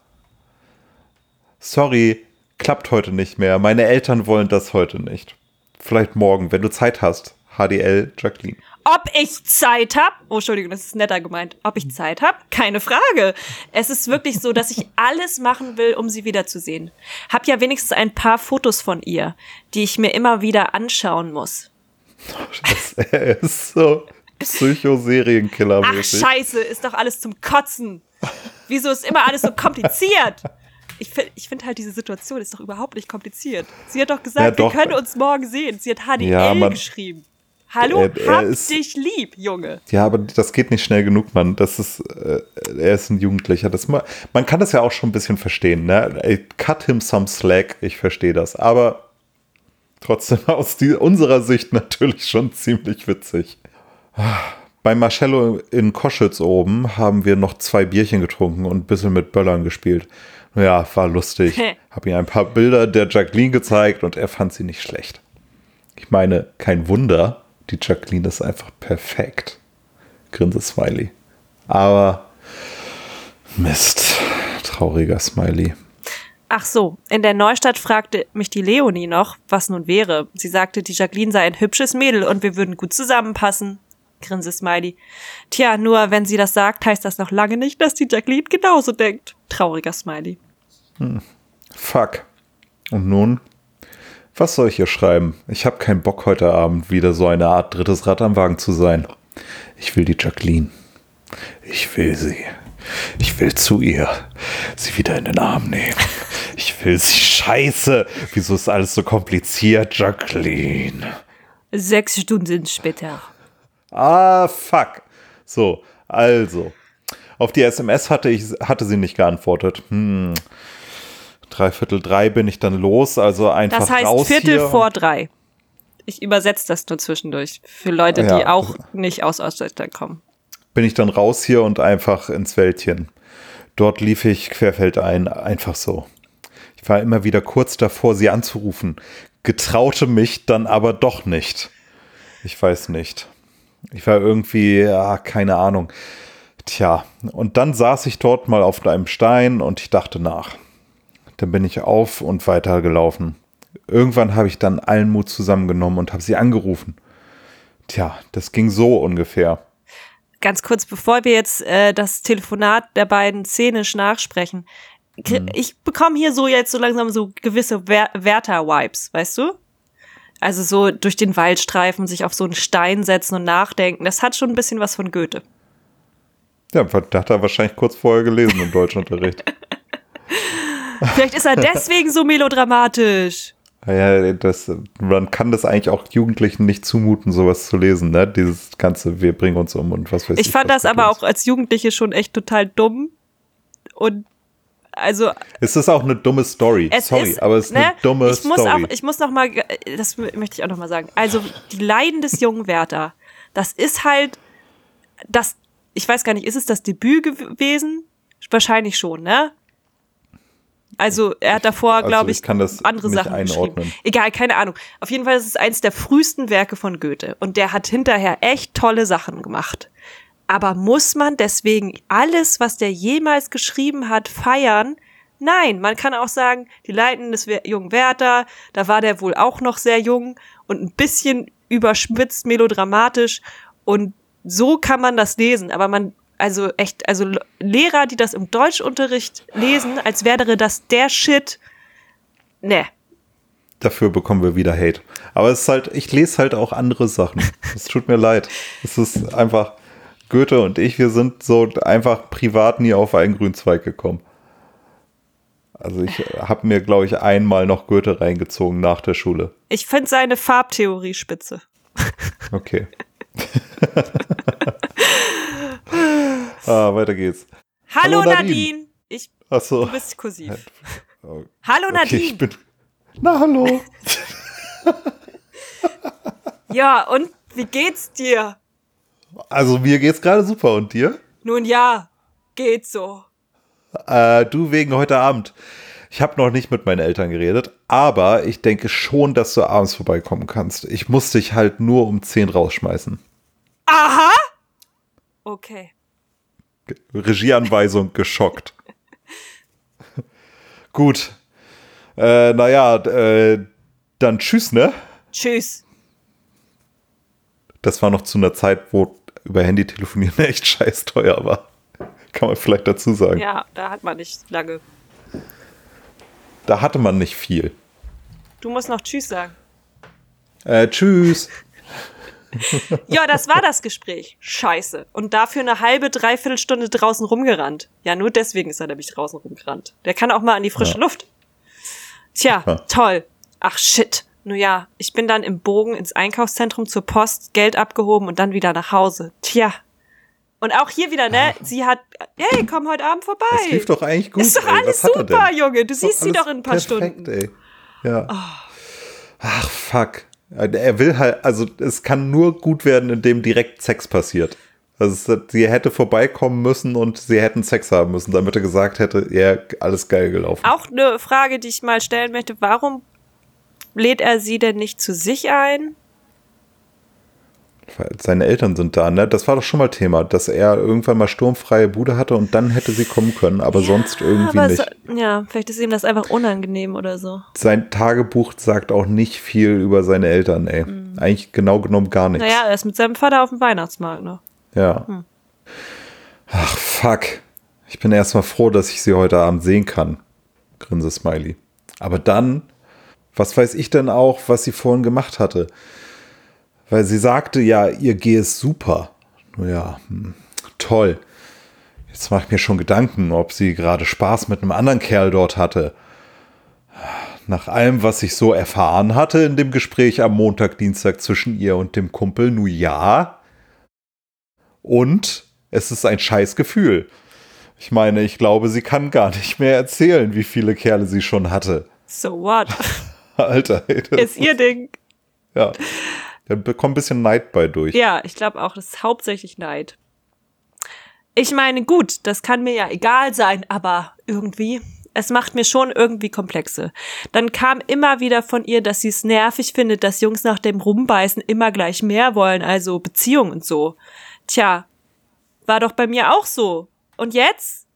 Sorry, klappt heute nicht mehr. Meine Eltern wollen das heute nicht. Vielleicht morgen, wenn du Zeit hast. HDL Jacqueline. Ob ich Zeit hab? Oh, Entschuldigung, das ist netter gemeint. Ob ich Zeit hab? Keine Frage. Es ist wirklich so, dass ich alles machen will, um sie wiederzusehen. Hab ja wenigstens ein paar Fotos von ihr, die ich mir immer wieder anschauen muss. Das, ist so Psycho-Serienkiller. Ach, scheiße, ist doch alles zum Kotzen. Wieso ist immer alles so kompliziert? Ich finde ich find halt, diese Situation ist doch überhaupt nicht kompliziert. Sie hat doch gesagt, Ja, doch. wir können uns morgen sehen. Sie hat HDL Ja, man- geschrieben. Hallo, Er- er hab ist- dich lieb, Junge. Ja, aber das geht nicht schnell genug, Mann. Das ist, äh, er ist ein Jugendlicher. Das, ma- man kann das ja auch schon ein bisschen verstehen, ne? Cut him some slack, ich verstehe das. Aber trotzdem aus die, unserer Sicht natürlich schon ziemlich witzig. Bei Marcello in Koschitz oben haben wir noch zwei Bierchen getrunken und ein bisschen mit Böllern gespielt. Ja, war lustig. Hab ihm ein paar Bilder der Jacqueline gezeigt und er fand sie nicht schlecht. Ich meine, kein Wunder, die Jacqueline ist einfach perfekt. Grinse Smiley. Aber Mist, trauriger Smiley. Ach so, in der Neustadt fragte mich die Leonie noch, was nun wäre. Sie sagte, die Jacqueline sei ein hübsches Mädel und wir würden gut zusammenpassen. Grinse Smiley. Tja, nur wenn sie das sagt, heißt das noch lange nicht, dass die Jacqueline genauso denkt. Trauriger Smiley. Fuck. Und nun? Was soll ich hier schreiben? Ich habe keinen Bock heute Abend wieder so eine Art drittes Rad am Wagen zu sein. Ich will die Jacqueline. Ich will sie. Ich will zu ihr. Sie wieder in den Arm nehmen. Ich will sie. Scheiße. Wieso ist alles so kompliziert, Jacqueline? Sechs Stunden später. Ah, fuck. So, also. Auf die SMS hatte, ich, hatte sie nicht geantwortet. Hm. Dreiviertel drei bin ich dann los, also einfach Das heißt raus Viertel hier. vor drei. Ich übersetze das nur zwischendurch. Für Leute, die Ja. auch nicht aus Ostdeutschland kommen. bin ich dann raus hier und einfach ins Wäldchen. Dort lief ich querfeldein, einfach so. Ich war immer wieder kurz davor, sie anzurufen, getraute mich dann aber doch nicht. Ich weiß nicht. Ich war irgendwie, ja, keine Ahnung. Tja, und dann saß ich dort mal auf einem Stein und ich dachte nach. Dann bin ich auf und weitergelaufen. Irgendwann habe ich dann allen Mut zusammengenommen und habe sie angerufen. Tja, das ging so ungefähr. Ganz kurz, bevor wir jetzt äh, das Telefonat der beiden szenisch nachsprechen. kri- Ich bekomme hier so jetzt so langsam so gewisse Wer Werther-Vibes, weißt du? Also so durch den Waldstreifen, sich auf so einen Stein setzen und nachdenken. Das hat schon ein bisschen was von Goethe. Ja, hat er wahrscheinlich kurz vorher gelesen im Deutschunterricht. Vielleicht ist er deswegen so melodramatisch. Ja, das, man kann das eigentlich auch Jugendlichen nicht zumuten, sowas zu lesen, ne? Dieses ganze, wir bringen uns um und was weiß ich. Ich fand das aber Gutes. auch als Jugendliche schon echt total dumm. Und also Es ist auch eine dumme Story. Sorry, ist, aber es ist eine ne, dumme ich muss Story. Auch, ich muss noch mal, das möchte ich auch noch mal sagen. Also die Leiden des jungen Werther, das ist halt das, ich weiß gar nicht, ist es das Debüt gewesen? Wahrscheinlich schon, ne? Also er hat davor, Also, glaube ich ich, kann das andere Sachen einordnen. geschrieben. Egal, keine Ahnung. Auf jeden Fall ist es eins der frühesten Werke von Goethe und der hat hinterher echt tolle Sachen gemacht. Aber muss man deswegen alles, was der jemals geschrieben hat, feiern? Nein, man kann auch sagen, die Leiden des jungen Werther, da war der wohl auch noch sehr jung und ein bisschen überspitzt melodramatisch und so kann man das lesen, aber man also echt, also Lehrer, die das im Deutschunterricht lesen, als wäre das der Shit. Ne. Dafür bekommen wir wieder Hate. Aber es ist halt, ich lese halt auch andere Sachen. Es tut mir leid. Es ist einfach, Goethe und ich, wir sind so einfach privat nie auf einen Grünzweig gekommen. Also ich habe mir, glaube ich, einmal noch Goethe reingezogen nach der Schule. Ich finde seine Farbtheorie spitze. Okay. ah, weiter geht's. Hallo, Hallo, Nadine. Nadine. Ich, Achso. du bist kursiv. Oh, Hallo okay, Nadine. ich bin. Na, hallo. Ja, und wie geht's dir? Also mir geht's gerade super und dir? Nun ja, geht so. Äh, du wegen heute Abend. Ich habe noch nicht mit meinen Eltern geredet, aber ich denke schon, dass du abends vorbeikommen kannst. Ich muss dich halt nur um 10 rausschmeißen. Aha! Okay. Regieanweisung geschockt. Gut. Äh, naja, äh, dann tschüss, ne? Tschüss. Das war noch zu einer Zeit, wo über Handy telefonieren echt scheiß teuer war. Kann man vielleicht dazu sagen. Ja, da hat man nicht lange. Da hatte man nicht viel. Du musst noch Tschüss sagen. Äh, tschüss. Ja, das war das Gespräch. Scheiße. Und dafür eine halbe, dreiviertel Stunde draußen rumgerannt. Ja, nur deswegen ist er nämlich draußen rumgerannt. Der kann auch mal an die frische Ja. Luft. Tja, Ja. toll. Ach shit. Nun ja, ich bin dann im Bogen ins Einkaufszentrum zur Post, Geld abgehoben und dann wieder nach Hause. Tja. Und auch hier wieder, ne? Sie hat, hey, komm heute Abend vorbei. Das lief doch eigentlich gut. Ist doch ey. alles er super? Junge. Du siehst sie doch in ein paar perfekt, Stunden. Oh. Ey. Ja. Ach, fuck. Er will halt, also es kann nur gut werden, indem direkt Sex passiert. Also sie hätte vorbeikommen müssen und sie hätten Sex haben müssen, damit er gesagt hätte, ja, alles geil gelaufen. Auch eine Frage, die ich mal stellen möchte. Warum lädt er sie denn nicht zu sich ein? Seine Eltern sind da, ne? Das war doch schon mal Thema, dass er irgendwann mal sturmfreie Bude hatte und dann hätte sie kommen können, aber sonst irgendwie Aber nicht. so, ja, vielleicht ist ihm das einfach unangenehm oder so. Sein Tagebuch sagt auch nicht viel über seine Eltern, ey. Eigentlich genau genommen gar nichts. Mhm. Naja, er ist mit seinem Vater auf dem Weihnachtsmarkt, ne? Ja. Hm. Ach, fuck. Ich bin erstmal froh, dass ich sie heute Abend sehen kann. Grinse Smiley. Aber dann, was weiß ich denn auch, was sie vorhin gemacht hatte? Weil sie sagte ja, ihr gehe es super. Ja, hm, toll. Jetzt mache ich mir schon Gedanken, ob sie gerade Spaß mit einem anderen Kerl dort hatte. Nach allem, was ich so erfahren hatte in dem Gespräch am Montag, Dienstag zwischen ihr und dem Kumpel, nun ja. Und es ist ein scheiß Gefühl. Ich meine, ich glaube, sie kann gar nicht mehr erzählen, wie viele Kerle sie schon hatte. So what? Alter, ey, das ist ihr Ding. Ja. Da bekommt ein bisschen Neid bei durch. Ja, ich glaube auch, das ist hauptsächlich Neid. Ich meine, gut, das kann mir ja egal sein, aber irgendwie, es macht mir schon irgendwie Komplexe. Dann kam immer wieder von ihr, dass sie es nervig findet, dass Jungs nach dem Rumbeißen immer gleich mehr wollen, also Beziehung und so. Tja, war doch bei mir auch so. Und jetzt?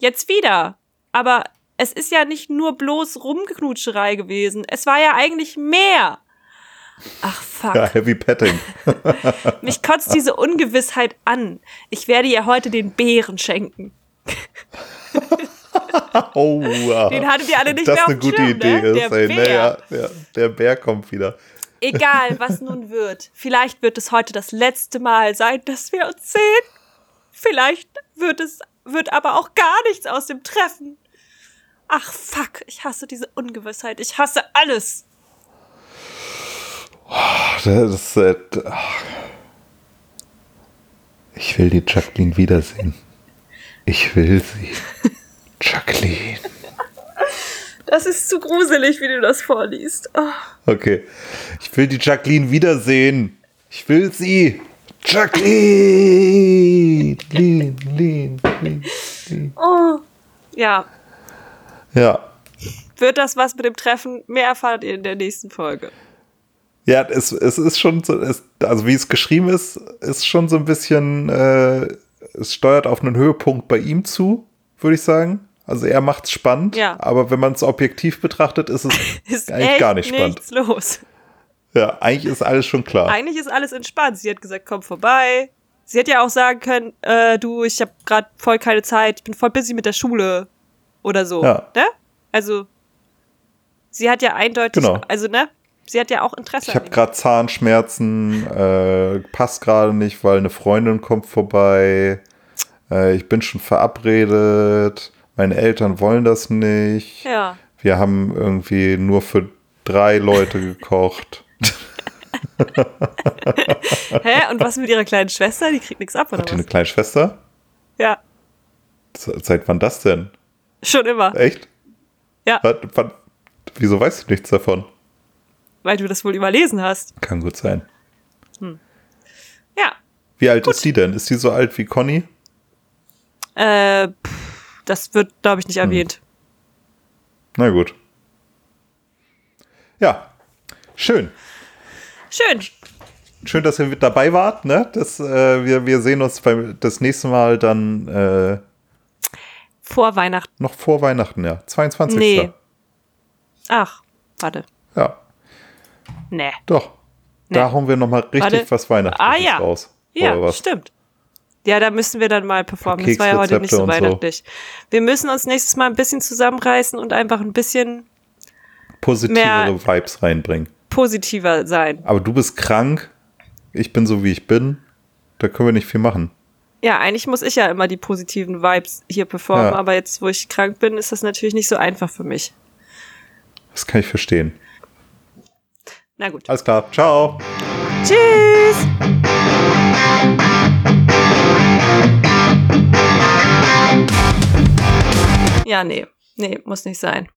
Jetzt wieder. Aber es ist ja nicht nur bloß Rumgeknutscherei gewesen. Es war ja eigentlich mehr. Ach fuck. Ja, Heavy Petting. Mich kotzt diese Ungewissheit an. Ich werde ihr heute den Bären schenken. Oh, wow. Den hattet ihr alle nicht das mehr auf eine dem gute Schirm, Idee ne? ist. Der ey. Bär. Naja, ja, der Bär kommt wieder. Egal, was nun wird. Vielleicht wird es heute das letzte Mal sein, dass wir uns sehen. Vielleicht wird es, wird aber auch gar nichts aus dem Treffen. Ach fuck, ich hasse diese Ungewissheit. Ich hasse alles. Das ist, äh, ach. ich will die Jacqueline wiedersehen. Ich will sie. Jacqueline. Das ist zu gruselig, wie du das vorliest. Oh. Okay. Ich will die Jacqueline wiedersehen. Ich will sie. Jacqueline. Lean, lean, lean, lean. oh. Ja, Ja. wird das was mit dem Treffen? Mehr erfahrt ihr in der nächsten Folge. Ja, es, es ist schon so, es, also wie es geschrieben ist, ist schon so ein bisschen, äh, es steuert auf einen Höhepunkt bei ihm zu, würde ich sagen. Also er macht es spannend, Ja. aber wenn man es objektiv betrachtet, ist es Ist eigentlich gar nicht spannend. nichts los. Ja, eigentlich ist alles schon klar. Eigentlich ist alles entspannt. Sie hat gesagt, komm vorbei. Sie hätte ja auch sagen können, äh, du, ich habe gerade voll keine Zeit, ich bin voll busy mit der Schule oder so. Ja. Ne? Also, sie hat ja eindeutig, Genau. also ne? Sie hat ja auch Interesse. Ich habe gerade Zahnschmerzen, äh, passt gerade nicht, weil eine Freundin kommt vorbei. Äh, ich bin schon verabredet. Meine Eltern wollen das nicht. Ja. Wir haben irgendwie nur für drei Leute gekocht. Hä? Und was mit ihrer kleinen Schwester? Die kriegt nichts ab, oder Hat die eine was? kleine Schwester? Ja, Se- Seit wann das denn? schon immer. Echt? Ja, wann, wieso weißt du nichts davon? Weil du das wohl überlesen hast. Kann gut sein. Ja. Wie alt ist die denn? Ist die so alt wie Conny? Äh, pff, das wird, glaube ich, nicht Hm. erwähnt. Na gut. Ja, schön. Schön. Schön, dass ihr mit dabei wart. Ne? Das, äh, wir, wir sehen uns beim, das nächste Mal dann äh, Vor Weihnachten. noch vor Weihnachten, ja. 22. Nee. Ach, warte. Ja, Nee. doch. Nee. Da hauen wir noch mal richtig Warte. was Weihnachtliches Ah, ja. raus. Ja, stimmt. Ja, da müssen wir dann mal performen. Das war ja heute nicht so und so. weihnachtlich. Wir müssen uns nächstes Mal ein bisschen zusammenreißen und einfach ein bisschen Positivere Vibes reinbringen. positiver sein. Aber du bist krank, ich bin so wie ich bin, da können wir nicht viel machen. Ja, eigentlich muss ich ja immer die positiven Vibes hier performen, Ja. aber jetzt, wo ich krank bin, ist das natürlich nicht so einfach für mich. Das kann ich verstehen. Na gut. Alles klar, ciao. Tschüss! Ja, nee. Nee, muss nicht sein.